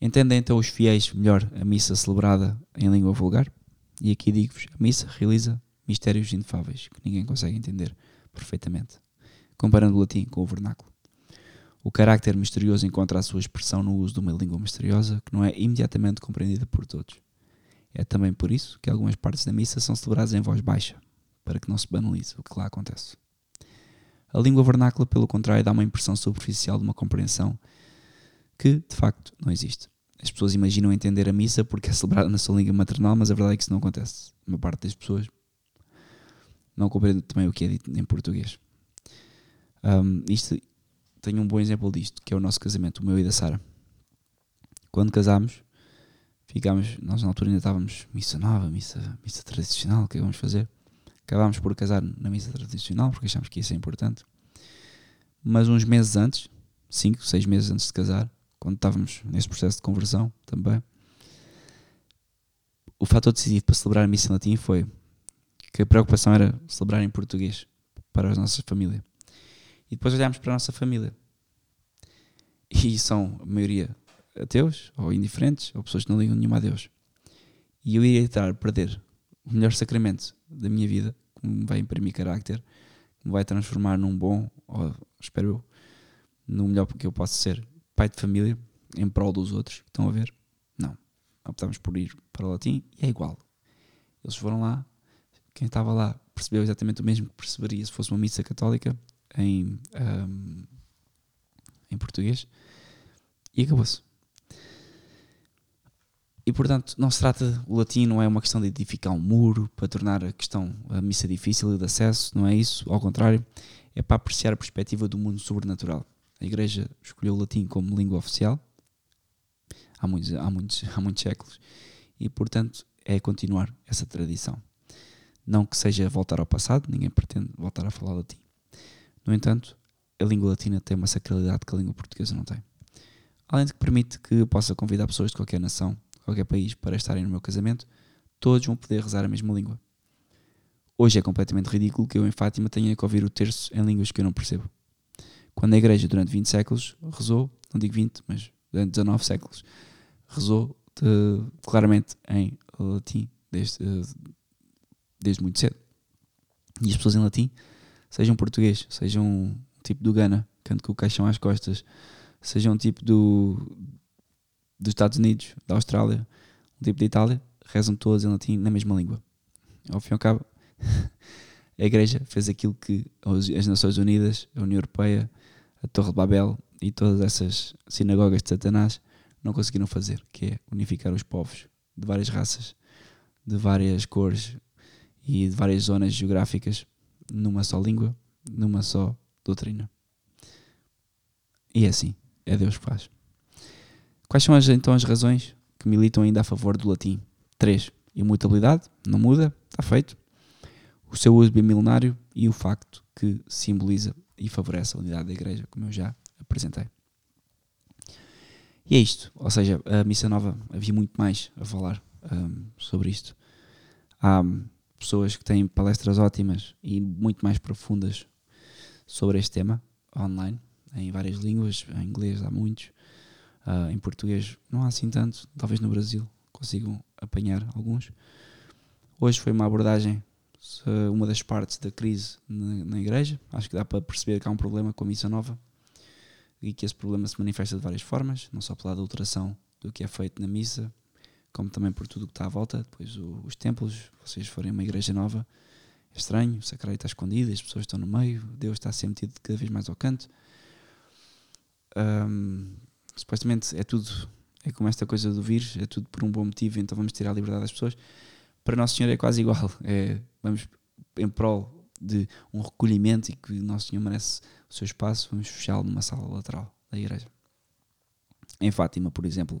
Entendem então os fiéis melhor a missa celebrada em língua vulgar? E aqui digo-vos: a missa realiza mistérios inefáveis que ninguém consegue entender perfeitamente, comparando o latim com o vernáculo. O carácter misterioso encontra a sua expressão no uso de uma língua misteriosa que não é imediatamente compreendida por todos. É também por isso que algumas partes da missa são celebradas em voz baixa, para que não se banalize o que lá acontece. A língua vernácula, pelo contrário, dá uma impressão superficial de uma compreensão que, de facto, não existe. As pessoas imaginam entender a missa porque é celebrada na sua língua maternal, mas a verdade é que isso não acontece. Uma parte das pessoas não compreendo também o que é dito em português. Um, isto, tenho um bom exemplo disto, que é o nosso casamento, o meu e da Sara. Quando casámos, ficámos, nós na altura ainda estávamos missa nova, missa, missa tradicional, o que é vamos fazer? Acabámos por casar na missa tradicional, porque achámos que ia ser importante. Mas uns meses antes, cinco, seis meses antes de casar, quando estávamos nesse processo de conversão também, o fator decisivo para celebrar a missa em latim foi que a preocupação era celebrar em português para a nossa família. E depois olhámos para a nossa família. E são a maioria ateus, ou indiferentes, ou pessoas que não ligam nenhuma a Deus. E eu iria tentar perder o melhor sacramento da minha vida, que me vai imprimir carácter, que me vai transformar num bom, ou espero eu, no melhor que eu posso ser, pai de família, em prol dos outros. Estão a ver? Não. Optámos por ir para o latim e é igual. Eles foram lá, quem estava lá percebeu exatamente o mesmo que perceberia se fosse uma missa católica em, um, em português e acabou-se. E portanto, não se trata, o latim não é uma questão de edificar um muro para tornar a questão, a missa difícil de acesso, não é isso, ao contrário, é para apreciar a perspectiva do mundo sobrenatural. A Igreja escolheu o latim como língua oficial há muitos, há muitos, há muitos séculos e, portanto, é continuar essa tradição. Não que seja voltar ao passado, ninguém pretende voltar a falar latim. No entanto, a língua latina tem uma sacralidade que a língua portuguesa não tem. Além de que permite que eu possa convidar pessoas de qualquer nação, qualquer país, para estarem no meu casamento, todos vão poder rezar a mesma língua. Hoje é completamente ridículo que eu em Fátima tenha que ouvir o terço em línguas que eu não percebo. Quando a Igreja, durante 20 séculos, rezou, não digo 20, mas durante 19 séculos, rezou de, claramente em latim, desde, desde muito cedo. E as pessoas em latim, sejam português, sejam tipo do Gana, canto com o caixão às costas, seja um tipo do, dos Estados Unidos, da Austrália, um tipo de Itália, rezam todos em latim na mesma língua. Ao fim e ao cabo, a Igreja fez aquilo que as Nações Unidas, a União Europeia, a Torre de Babel e todas essas sinagogas de Satanás não conseguiram fazer, que é unificar os povos de várias raças, de várias cores e de várias zonas geográficas numa só língua, numa só doutrina. E é assim, é Deus que faz. Quais são as, então as razões que militam ainda a favor do latim? Três. Imutabilidade, não muda, está feito. O seu uso bimilenário e o facto que simboliza e favorece a unidade da igreja, como eu já apresentei. E é isto, ou seja, a Missa Nova havia muito mais a falar um, sobre isto. Há pessoas que têm palestras ótimas e muito mais profundas sobre este tema online, em várias línguas, em inglês há muitos, uh, em português não há assim tanto, talvez no Brasil consigam apanhar alguns. Hoje foi uma abordagem, uma das partes da crise na, na igreja, acho que dá para perceber que há um problema com a missa nova e que esse problema se manifesta de várias formas, não só pela adulteração do que é feito na missa, como também por tudo que está à volta. Depois o, os templos, vocês forem uma igreja nova, é estranho, o sacrário está escondido, as pessoas estão no meio, Deus está a ser metido cada vez mais ao canto. Um, supostamente é tudo, é como esta coisa do vírus, é tudo por um bom motivo, então vamos tirar a liberdade das pessoas. Para Nosso Senhor é quase igual, é, vamos em prol de um recolhimento e que Nosso Senhor merece o seu espaço, vamos fechá-lo numa sala lateral da igreja. Em Fátima, por exemplo,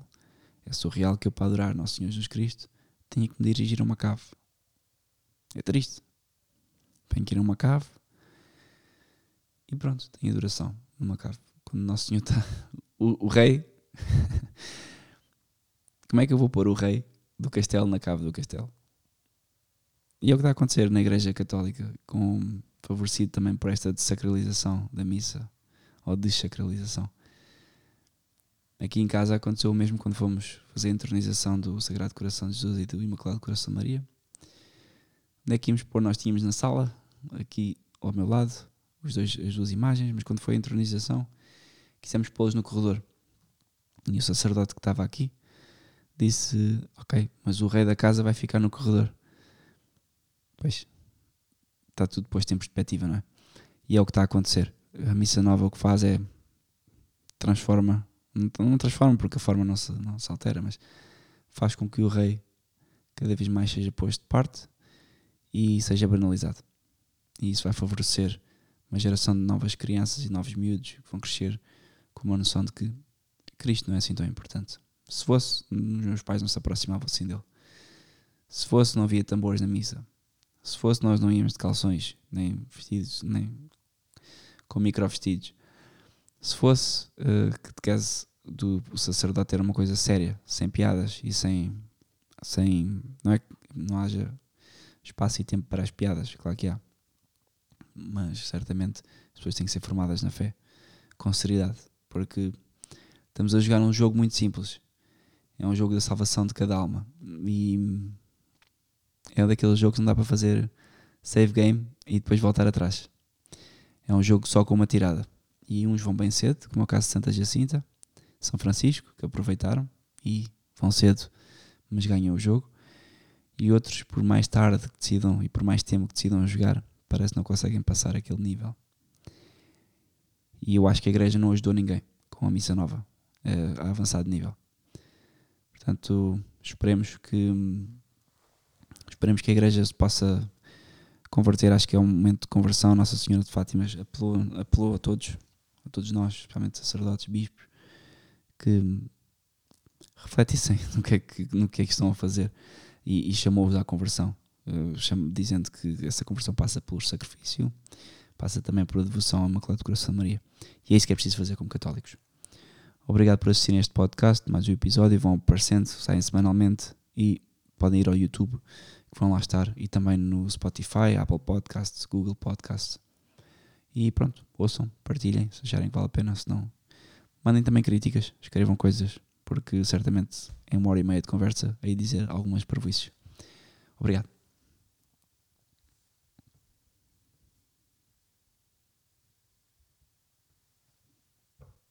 é surreal que eu, para adorar Nosso Senhor Jesus Cristo, tenha que me dirigir a uma cave. É triste. Tenho que ir a uma cave e pronto, tenho adoração numa cave. Quando Nosso Senhor está. O, o rei. Como é que eu vou pôr o rei do castelo na cave do castelo? E é o que está a acontecer na Igreja Católica, com, favorecido também por esta desacralização da missa, ou desacralização. Aqui em casa aconteceu o mesmo quando fomos fazer a entronização do Sagrado Coração de Jesus e do Imaculado Coração de Maria. Onde é que íamos pôr? Nós tínhamos na sala, aqui ao meu lado, os dois, as duas imagens, mas quando foi a entronização, quisemos pô-los no corredor. E o sacerdote que estava aqui disse: Ok, mas o rei da casa vai ficar no corredor. Pois, está tudo posto em perspectiva, não é? E é o que está a acontecer. A missa nova o que faz é transforma, não transforma porque a forma não se, não se altera, mas faz com que o rei cada vez mais seja posto de parte e seja banalizado. E isso vai favorecer uma geração de novas crianças e novos miúdos que vão crescer com uma noção de que Cristo não é assim tão importante. Se fosse, os meus pais não se aproximavam assim dele. Se fosse, não havia tambores na missa. Se fosse, nós não íamos de calções, nem vestidos, nem com micro vestidos. Se fosse uh, que caso do sacerdote era uma coisa séria, sem piadas e sem. sem não é que não haja espaço e tempo para as piadas, claro que há. Mas certamente as pessoas têm que ser formadas na fé, com seriedade, porque estamos a jogar um jogo muito simples. É um jogo da salvação de cada alma. E é daqueles jogos que não dá para fazer save game e depois voltar atrás. É um jogo só com uma tirada. E uns vão bem cedo, como é o caso de Santa Jacinta, São Francisco, que aproveitaram e vão cedo, mas ganham o jogo. E outros, por mais tarde que decidam e por mais tempo que decidam jogar, parece que não conseguem passar aquele nível. E eu acho que a igreja não ajudou ninguém com a missa nova eh, a avançar de nível. Portanto, esperemos que Esperemos que a igreja se possa converter. Acho que é um momento de conversão. Nossa Senhora de Fátima apelou, apelou a todos, a todos nós, especialmente sacerdotes, bispos, que refletissem no que é que, no que, é que estão a fazer e, e chamou-os à conversão, uh, chamo, dizendo que essa conversão passa pelo sacrifício, passa também pela devoção ao Imaculado Coração de Maria. E é isso que é preciso fazer como católicos. Obrigado por assistirem este podcast, mais um episódio, vão aparecendo, saem semanalmente e podem ir ao YouTube que vão lá estar e também no Spotify, Apple Podcasts, Google Podcasts. E pronto, ouçam, partilhem se acharem que vale a pena, se não, mandem também críticas, escrevam coisas, porque certamente em uma hora e meia de conversa aí dizer algumas prejuízos. Obrigado.